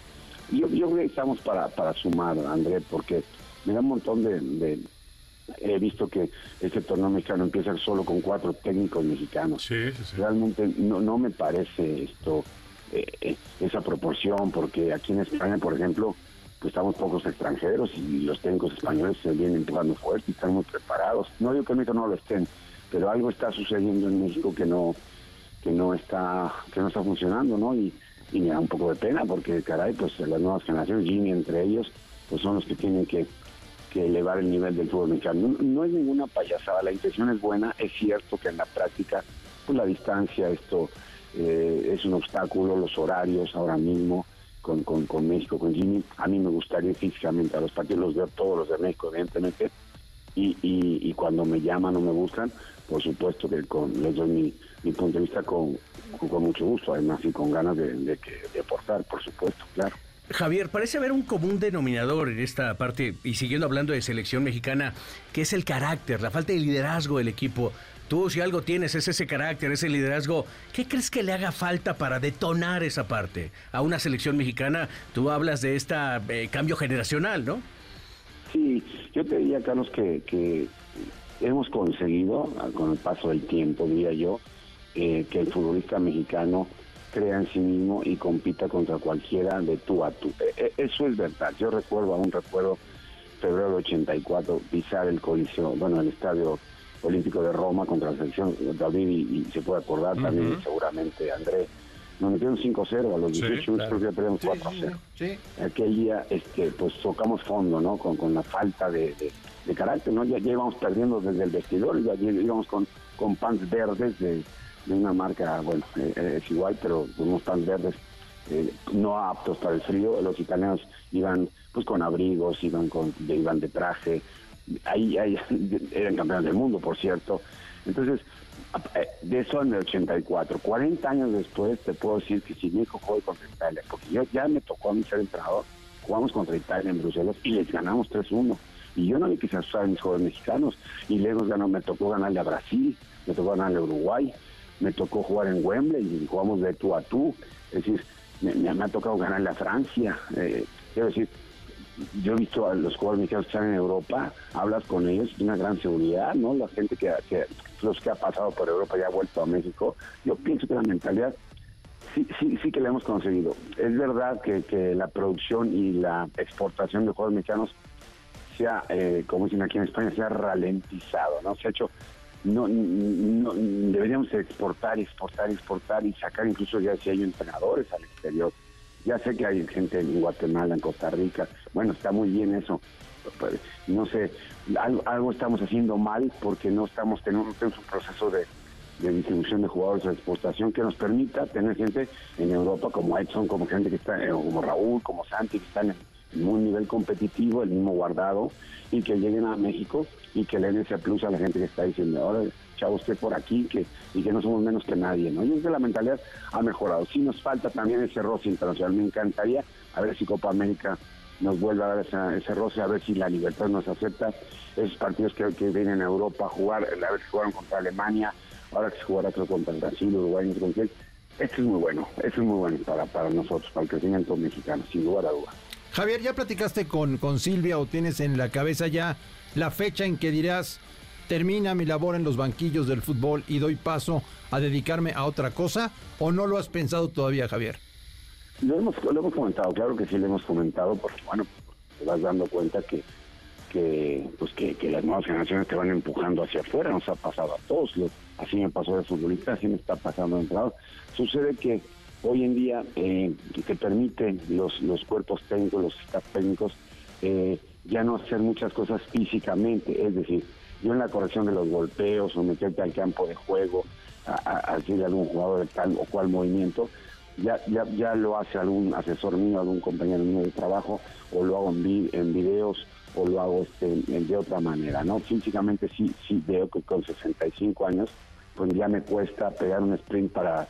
Yo, yo creo que estamos para, para sumar, André, porque me da un montón de, He visto que este torneo mexicano empieza solo con cuatro técnicos mexicanos. Realmente no, no me parece esto, eh, eh, esa proporción, porque aquí en España, por ejemplo, pues estamos pocos extranjeros y los técnicos españoles se vienen empujando fuerte y están muy preparados. No digo que México no lo estén, pero algo está sucediendo en México que no que no está que no está funcionando, ¿no? Y, me da un poco de pena porque caray, pues las nuevas generaciones, Jimmy entre ellos, pues son los que tienen que, elevar el nivel del fútbol mexicano. No, es ninguna payasada, la intención es buena, es cierto que en la práctica, pues la distancia, esto eh, es un obstáculo, los horarios ahora mismo con, con, con México, con Jimmy, a mí me gustaría físicamente a los partidos los veo todos los de México, evidentemente, y, y, cuando me llaman o me buscan, por supuesto que con, les doy mi, mi punto de vista con, con, mucho gusto, además y con ganas de, de, de aportar, por supuesto, claro. Javier, parece haber un común denominador en esta parte, y siguiendo hablando de selección mexicana, que es el carácter, la falta de liderazgo del equipo. Tú, si algo tienes, es ese carácter, ese liderazgo. ¿Qué crees que le haga falta para detonar esa parte a una selección mexicana? Tú hablas de este cambio generacional, ¿no? Sí, yo te diría, Carlos, que, que hemos conseguido, con el paso del tiempo, diría yo, eh, que el futbolista mexicano crea en sí mismo y compita contra cualquiera de tú a tú. E, e, eso es verdad. Yo recuerdo, aún recuerdo, febrero del 84, pisar el coliseo, bueno, el estadio olímpico de Roma contra la selección David y, se puede acordar también seguramente André nos metieron 5-0 a los 18 minutos, ya perdimos 4-0. Sí, Aquel día este, pues tocamos fondo, ¿no? Con, con la falta de, de, carácter, ¿no? Ya, íbamos perdiendo desde el vestidor, ya íbamos con, con pants verdes de, de una marca, bueno, eh, es igual, pero unos pants verdes eh, no aptos para el frío. Los italianos iban pues con abrigos, iban, con, iban de traje. Ahí, ahí eran campeones del mundo, por cierto. Entonces, eh, de eso en el 84, 40 años después te puedo decir que si México juega contra Italia, porque yo ya me tocó a mí ser entrenador, jugamos contra Italia en Bruselas y les ganamos 3-1. Y yo no le quise asustar a mis jugadores mexicanos. Y luego ganó, me tocó ganarle a Brasil, me tocó ganarle a Uruguay, me tocó jugar en Wembley y jugamos de tú a tú. Es decir, me, ha tocado ganarle a Francia. Eh, quiero decir, yo he visto a los jugadores mexicanos que están en Europa, hablas con ellos, una gran seguridad, ¿no? La gente que, los que ha pasado por Europa y ha vuelto a México, yo pienso que la mentalidad sí, sí, sí que la hemos conseguido. Es verdad que, que la producción y la exportación de jugadores mexicanos se eh, como dicen aquí en España, se ha ralentizado, ¿no? Se ha hecho, no, deberíamos exportar, exportar, exportar y sacar incluso ya si hay entrenadores al exterior ya sé que hay gente en Guatemala, en Costa Rica. Bueno, está muy bien eso. No sé, algo, estamos haciendo mal porque no estamos teniendo, un proceso de, distribución de jugadores de exportación que nos permita tener gente en Europa como Edson, como gente que está, eh, como Raúl, como Santi, que están en un nivel competitivo, el mismo guardado, y que lleguen a México y que le den ese plus a la gente que está diciendo, ahora chavo usted por aquí que, y que no somos menos que nadie, ¿no? Yo creo que la mentalidad ha mejorado. Sí nos falta también ese roce internacional. Me encantaría a ver si Copa América nos vuelve a dar ese roce, a ver si la libertad nos acepta. Esos partidos que, que vienen a Europa a jugar, la vez que jugaron contra Alemania, ahora que se jugará contra el Brasil, Uruguay, no sé Esto es muy bueno, esto es muy bueno para, para nosotros, para el crecimiento mexicano, sin lugar a dudas. Javier, ¿ya platicaste con, con Silvia o tienes en la cabeza ya la fecha en que dirás termina mi labor en los banquillos del fútbol y doy paso a dedicarme a otra cosa? ¿O no lo has pensado todavía, Javier? Lo hemos, lo hemos comentado, claro que sí lo hemos comentado, porque bueno, te vas dando cuenta que que pues que, las nuevas generaciones te van empujando hacia afuera, nos ha pasado a todos, así me pasó de futbolista, así me está pasando de entrado. Sucede que hoy en día eh, te permiten los, los cuerpos técnicos, los staff técnicos, eh, ya no hacer muchas cosas físicamente, es decir, yo en la corrección de los golpeos o meterte al campo de juego, a, decirle a algún jugador de tal o cual movimiento, ya, ya, ya lo hace algún asesor mío, algún compañero mío de trabajo, o lo hago en, en videos, o lo hago este, de otra manera, ¿no? Físicamente sí, sí veo que con 65 años, pues ya me cuesta pegar un sprint para,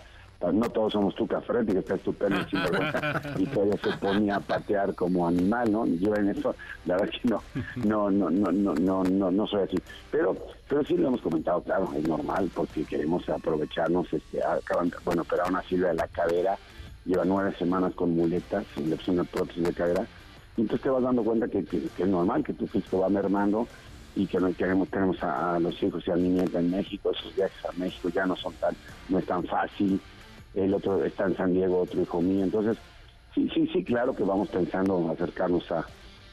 no todos somos tu café, que está estupendo y todavía se ponía a patear como animal, ¿no? Yo en eso, la verdad que no, no, no, no, no, no, no, no soy así. Pero, pero sí lo hemos comentado, claro, es normal, porque queremos aprovecharnos, este, acaban, bueno, operar una silla de la cadera, lleva nueve semanas con muletas, le puse una prótesis de cadera, y entonces te vas dando cuenta que, es normal, que tu físico va mermando y que no queremos, tenemos a, los hijos y a niñeta en México, esos viajes a México ya no son tan, no es tan fácil, el otro está en San Diego, otro hijo mío, entonces sí, sí, sí, claro que vamos pensando en acercarnos a,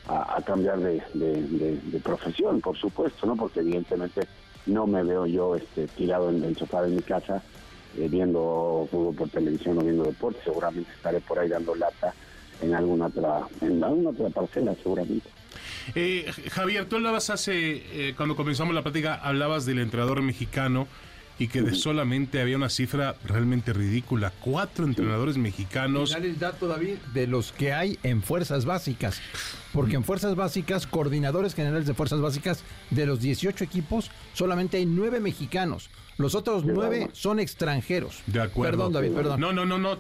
a, cambiar de, de, profesión, por supuesto, ¿no? Porque evidentemente no me veo yo este, tirado en el sofá de mi casa eh, viendo fútbol por televisión o viendo deporte, seguramente estaré por ahí dando lata en alguna otra, en alguna otra parcela seguramente. Eh, Javier, tú hablabas hace, eh, cuando comenzamos la plática, hablabas del entrenador mexicano y que de solamente había una cifra realmente ridícula. Cuatro entrenadores mexicanos. Dale el dato, David, de los que hay en fuerzas básicas. Porque en fuerzas básicas, coordinadores generales de fuerzas básicas, de los 18 equipos, solamente hay nueve mexicanos. Los otros nueve son extranjeros. De acuerdo. Perdón, David, perdón. No, no, no, no.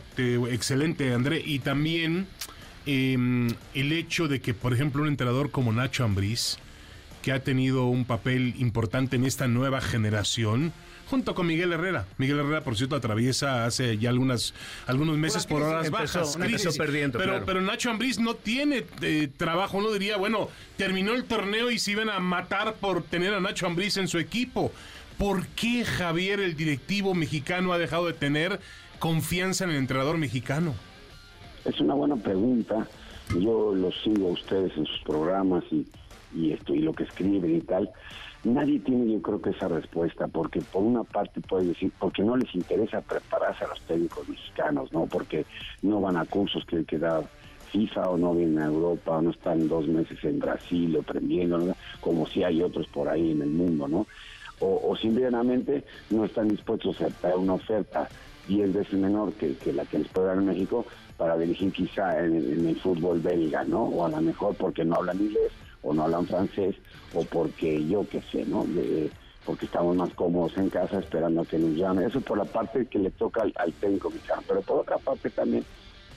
excelente, André. Y también em, el hecho de que, por ejemplo, un entrenador como Nacho Ambriz, que ha tenido un papel importante en esta nueva generación, junto con Miguel Herrera. Miguel Herrera, por cierto, atraviesa hace ya algunas, algunos meses por horas bajas. Crisis, perdiendo, pero, pero Nacho Ambriz no tiene eh, trabajo. Uno diría, bueno, terminó el torneo y se iban a matar por tener a Nacho Ambriz en su equipo. ¿Por qué Javier, el directivo mexicano, ha dejado de tener confianza en el entrenador mexicano? Es una buena pregunta. Yo los sigo a ustedes en sus programas y, y, esto, y lo que escriben y tal. Nadie tiene yo creo que esa respuesta, porque por una parte puede decir, porque no les interesa prepararse a los técnicos mexicanos, ¿no? Porque no van a cursos que, que da FIFA o no vienen a Europa o no están dos meses en Brasil aprendiendo, como si hay otros por ahí en el mundo, ¿no? O, o simplemente no están dispuestos a aceptar una oferta diez veces menor que, la que les puede dar México para dirigir quizá en, en el fútbol belga, ¿no? O a lo mejor porque no hablan inglés o no hablan francés o porque yo qué sé, ¿no? porque estamos más cómodos en casa esperando a que nos llame. Eso por la parte que le toca al, técnico mexicano. Pero por otra parte también,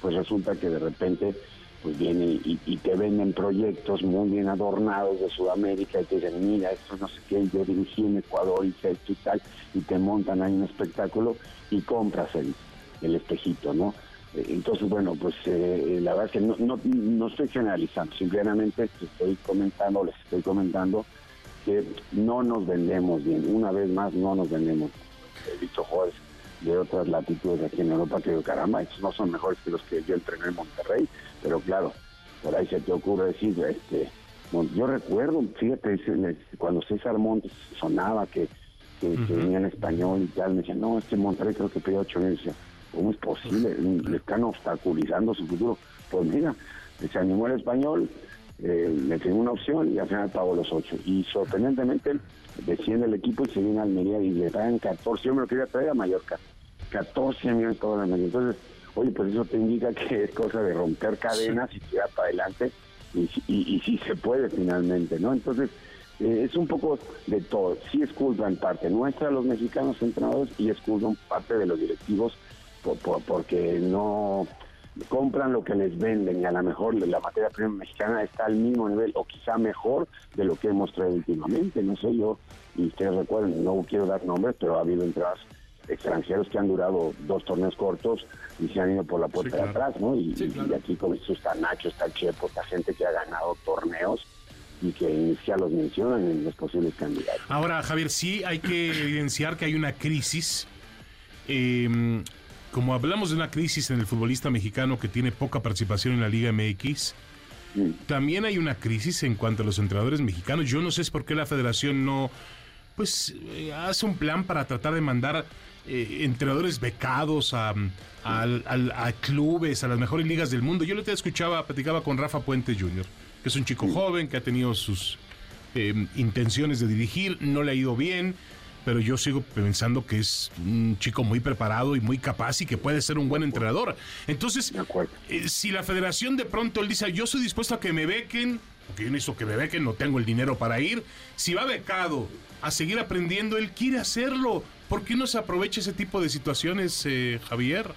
pues resulta que de repente pues viene y, te venden proyectos muy bien adornados de Sudamérica y te dicen, mira, esto no sé qué, yo dirigí en Ecuador, hice esto y tal, y te montan ahí un espectáculo y compras el, el espejito, ¿no? Entonces, bueno, pues eh, la verdad es que no, no, no estoy generalizando, simplemente estoy comentando, les estoy comentando que no nos vendemos bien. Una vez más, no nos vendemos. He visto jugadores de otras latitudes aquí en Europa que digo, caramba, estos no son mejores que los que yo entrené en Monterrey, pero claro, por ahí se te ocurre decir, este, yo recuerdo, fíjate, cuando César Montes sonaba que, que, venía en español y tal, me decían, no, este Monterrey creo que pidió ocho meses. ¿Cómo es posible? Le están obstaculizando su futuro. Pues mira, se animó el español, eh, le tengo una opción y al final pagó los ocho. Y sorprendentemente desciende el equipo y se viene a Almería y le traen 14. Yo me lo quería traer a Mallorca. 14 millones de dólares. Entonces, oye, pues eso te indica que es cosa de romper cadenas y tirar para adelante. Y, y, sí se puede finalmente, ¿no? Entonces, eh, es un poco de todo. Sí es culpa en parte nuestra, los mexicanos entrenadores, y es culpa en parte de los directivos porque no compran lo que les venden y a lo mejor la materia prima mexicana está al mismo nivel o quizá mejor de lo que hemos traído últimamente. No sé yo, y ustedes recuerden, no quiero dar nombres, pero ha habido entradas extranjeros que han durado dos torneos cortos y se han ido por la puerta de atrás, ¿no? Y, aquí con esto está Nacho, está Chepo, está gente que ha ganado torneos y que ya los mencionan en los posibles candidatos. Ahora, Javier, sí hay que evidenciar que hay una crisis. Eh, como hablamos de una crisis en el futbolista mexicano que tiene poca participación en la Liga MX, también hay una crisis en cuanto a los entrenadores mexicanos. Yo no sé por qué la federación no pues eh, hace un plan para tratar de mandar eh, entrenadores becados a, a, clubes, a las mejores ligas del mundo. Yo le escuchaba, platicaba con Rafa Puente Jr., que es un chico joven, que ha tenido sus eh, intenciones de dirigir, no le ha ido bien, pero yo sigo pensando que es un chico muy preparado y muy capaz y que puede ser un buen entrenador. Entonces, eh, si la federación de pronto él dice, yo estoy dispuesto a que me bequen, porque yo necesito que me bequen, no tengo el dinero para ir, si va becado a seguir aprendiendo, él quiere hacerlo. ¿Por qué no se aprovecha ese tipo de situaciones, eh, Javier?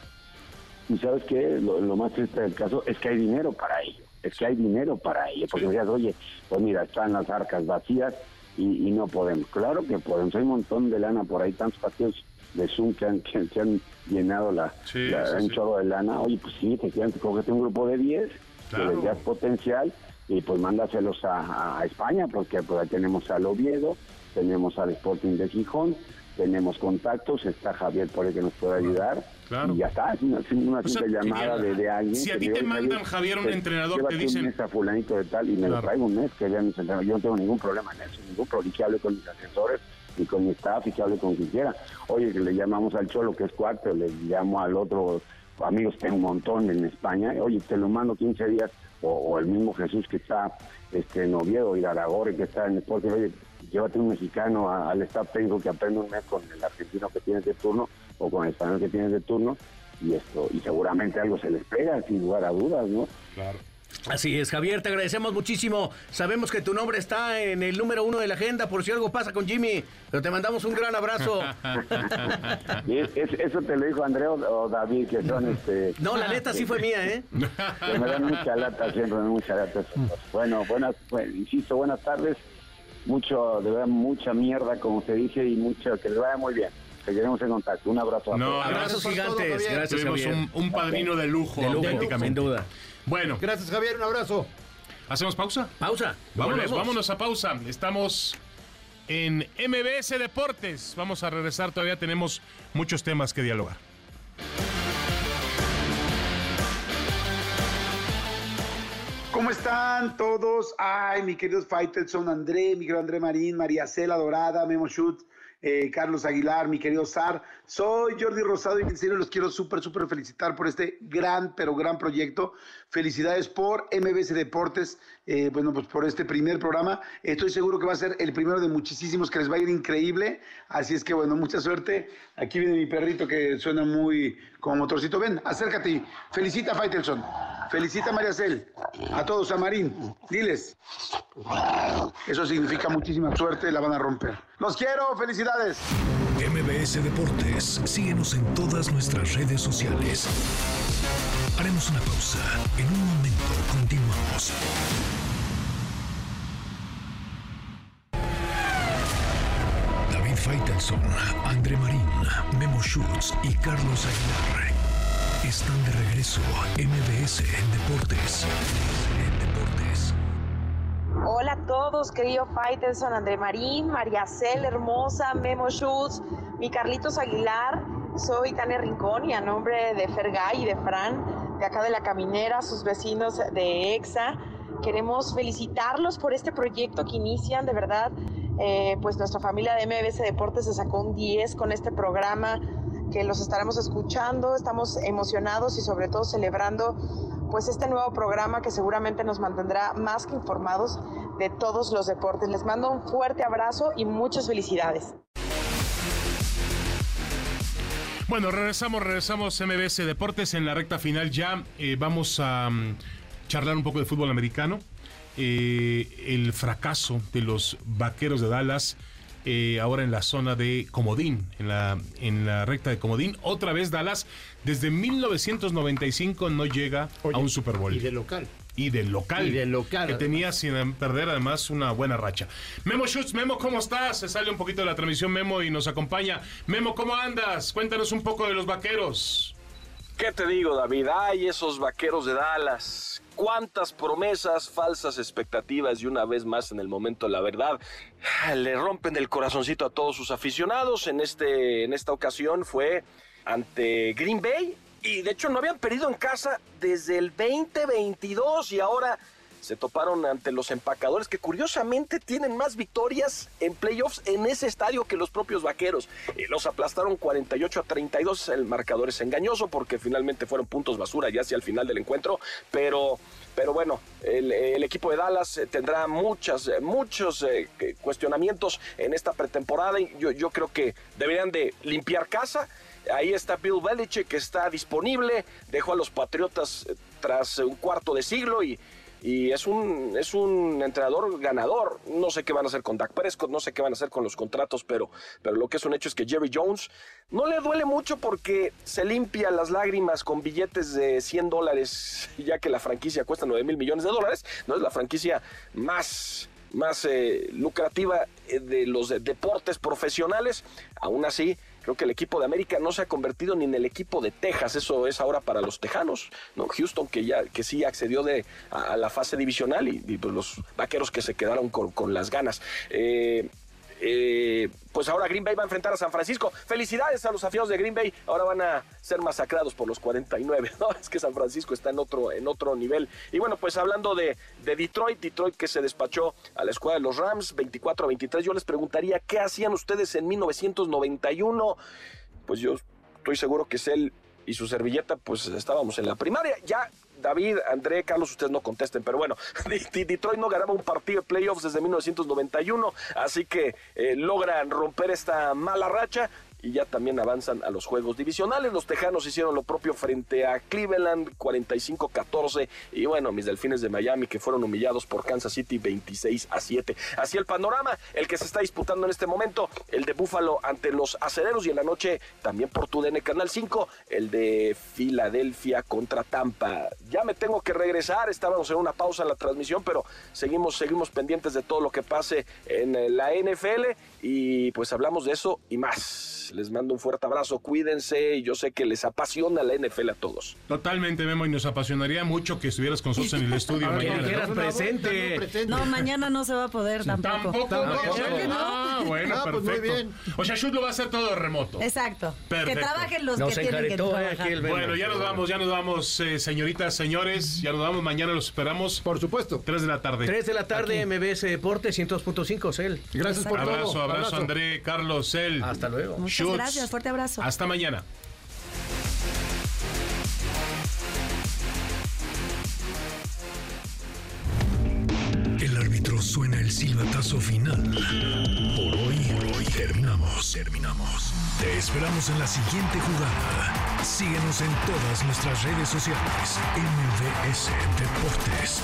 Y sabes qué, lo, más triste del caso es que hay dinero para ello, es que hay dinero para ello, porque oye, pues mira, están las arcas vacías, y, no podemos. Claro que podemos, hay un montón de lana por ahí, tantos partidos de Zoom que han, que, han llenado la, un chorro de lana. Oye, pues sí, efectivamente, cógete un grupo de 10 que les potencial y pues mándaselos a, a, España, porque pues ahí tenemos al Oviedo, tenemos al Sporting de Gijón, tenemos contactos, está Javier por ahí que nos puede ayudar. Y ya está, es una, simple llamada de, de, alguien. Si a ti te mandan, Javier, un entrenador, te dicen... Un a fulanito de tal y me lo traigo un mes, que vean mis entrenadores. Yo no tengo ningún problema en eso, ningún problema. Y que hable con mis asesores y con mi staff y que hable con quien quiera. Oye, que le llamamos al Cholo, que es cuarto, le llamo al otro, amigos tengo un montón en España, oye, te lo mando 15 días, o, el mismo Jesús que está este, en Oviedo y Aragore que está en Sporting, oye, llévate un mexicano al staff técnico que aprende un mes con el argentino que tienes de turno o con el español que tienes de turno y esto y seguramente algo se les pega sin lugar a dudas, ¿no? Claro. Así es, Javier, te agradecemos muchísimo. Sabemos que tu nombre está en el número uno de la agenda por si algo pasa con Jimmy, pero te mandamos un gran abrazo. eso te lo dijo André o, David, que son este... No, la neta sí fue mía, ¿eh? me dan mucha lata siempre, mucha lata. Bueno, buenas, bueno, insisto, buenas tardes mucho, de verdad, mucha mierda, como se dice, y mucho, que le vaya muy bien. Seguiremos en contacto. Un abrazo a no, Abrazos gigantes. gracias, Tuvimos un, un, padrino de lujo, de lujo sin duda. Bueno. Gracias, Javier. Un abrazo. ¿Hacemos pausa? Pausa. Vámonos, vámonos a pausa. Estamos en MBS Deportes. Vamos a regresar. Todavía tenemos muchos temas que dialogar. ¿Cómo están todos? Ay, mi queridos Faitelson, André, mi querido André Marín, María Cela Dorada, Memo Schutz, eh, Carlos Aguilar, mi querido Sar. Soy Jordi Rosado y en serio los quiero súper, súper felicitar por este gran, pero gran proyecto. Felicidades por MBC Deportes, eh, bueno, pues por este primer programa. Estoy seguro que va a ser el primero de muchísimos que les va a ir increíble. Así es que, bueno, mucha suerte. Aquí viene mi perrito que suena muy como motorcito. Ven, acércate. Felicita a Faitelson. Felicita a María Cel. A todos, a Marín. Diles. Eso significa muchísima suerte. La van a romper. Los quiero. Felicidades. MBS Deportes. Síguenos en todas nuestras redes sociales. Haremos una pausa. En un momento continuamos. David Faitelson, André Marín, Memo Schutz y Carlos Aguilar están de regreso. MBS. Deportes. Hola a todos, querido Faitelson, André Marín, María Cel, hermosa, Memo Schutz, mi Carlitos Aguilar. Soy Tania Rincón y a nombre de Fergay y de Fran, de acá de La Caminera, sus vecinos de EXA, queremos felicitarlos por este proyecto que inician, de verdad. Eh, pues nuestra familia de MBS Deportes se sacó un 10 con este programa que los estaremos escuchando, estamos emocionados y sobre todo celebrando pues este nuevo programa que seguramente nos mantendrá más que informados de todos los deportes. Les mando un fuerte abrazo y muchas felicidades. Bueno, regresamos, regresamos MBS Deportes en la recta final ya. Eh, vamos a um, charlar un poco de fútbol americano. Eh, el fracaso de los Vaqueros de Dallas. Eh, ahora en la zona de Comodín, en la, en la recta de Comodín. Otra vez Dallas, desde 1995 no llega a un Super Bowl. Y de local. Y de local. Y de local. Que tenía sin perder además una buena racha. Memo Schutz, Memo, ¿cómo estás? Se sale un poquito de la transmisión Memo y nos acompaña. Memo, ¿cómo andas? Cuéntanos un poco de los vaqueros. ¿Qué te digo, David? Ay, esos vaqueros de Dallas. Cuántas promesas, falsas expectativas y una vez más en el momento la verdad le rompen el corazoncito a todos sus aficionados. En este en esta ocasión fue ante Green Bay y de hecho no habían perdido en casa desde el 2022 y ahora se toparon ante los empacadores que curiosamente tienen más victorias en playoffs en ese estadio que los propios vaqueros. Los aplastaron 48 a 32. El marcador es engañoso porque finalmente fueron puntos basura ya hacia el final del encuentro, pero pero bueno, el, equipo de Dallas eh, tendrá muchas, eh, muchos eh, cuestionamientos en esta pretemporada. Y yo, yo creo que deberían de limpiar casa. Ahí está Bill Belichick que está disponible. Dejó a los Patriotas tras un cuarto de siglo y, y es un, es un entrenador ganador. No sé qué van a hacer con Dak Prescott, no sé qué van a hacer con los contratos, pero, pero lo que es un hecho es que Jerry Jones no le duele mucho porque se limpia las lágrimas con billetes de 100 dólares, ya que la franquicia cuesta 9 mil millones de dólares. No es la franquicia más más eh, lucrativa eh, de los deportes profesionales. Aún así, Creo que el equipo de América no se ha convertido ni en el equipo de Texas, eso es ahora para los tejanos, ¿no? Houston que ya que sí accedió de, a, la fase divisional y, pues los vaqueros que se quedaron con, con las ganas. Eh, eh, pues ahora Green Bay va a enfrentar a San Francisco. Felicidades a los afiados de Green Bay. Ahora van a ser masacrados por los 49. ¿no? Es que San Francisco está en otro, en otro nivel. Y bueno, pues hablando de, de Detroit, Detroit que se despachó a la escuadra de los Rams 24 a 23. Yo les preguntaría, ¿qué hacían ustedes en 1991? Pues yo estoy seguro que es él y su servilleta, pues estábamos en la primaria. Ya David, André, Carlos, ustedes no contesten, pero bueno, Detroit no ganaba un partido de playoffs desde 1991, así que eh, logran romper esta mala racha y ya también avanzan a los juegos divisionales. Los Tejanos hicieron lo propio frente a Cleveland 45-14 y bueno, mis Delfines de Miami que fueron humillados por Kansas City 26 a 7. Así el panorama, el que se está disputando en este momento, el de Buffalo ante los Acereros y en la noche también por TUDN Canal 5, el de Filadelfia contra Tampa. Ya me tengo que regresar, estábamos en una pausa en la transmisión, pero seguimos seguimos pendientes de todo lo que pase en la NFL y pues hablamos de eso y más. Les mando un fuerte abrazo, cuídense. y Yo sé que les apasiona la NFL a todos. Totalmente, Memo, y nos apasionaría mucho que estuvieras con nosotros en el estudio mañana. presente. No, mañana no se va a poder tampoco. Tampoco. Ah, bueno, ah, pues perfecto. O sea, Shoot lo va a hacer todo remoto. Exacto. Que trabajen los que tienen que trabajar. Bueno, ya nos vamos, ya nos vamos, eh, señoritas, señores. Ya nos vamos, mañana los esperamos. Por supuesto. 3 de la tarde. 3 de la tarde, Aquí. MBS Deportes 102.5, Cel. Gracias por abrazo, todo. Abrazo, abrazo, André, Carlos, Cel. Hasta luego. Muchas gracias, fuerte abrazo. Hasta mañana. El árbitro suena el silbatazo final. Por hoy, hoy terminamos, terminamos. Te esperamos en la siguiente jugada. Síguenos en todas nuestras redes sociales. MVS Deportes.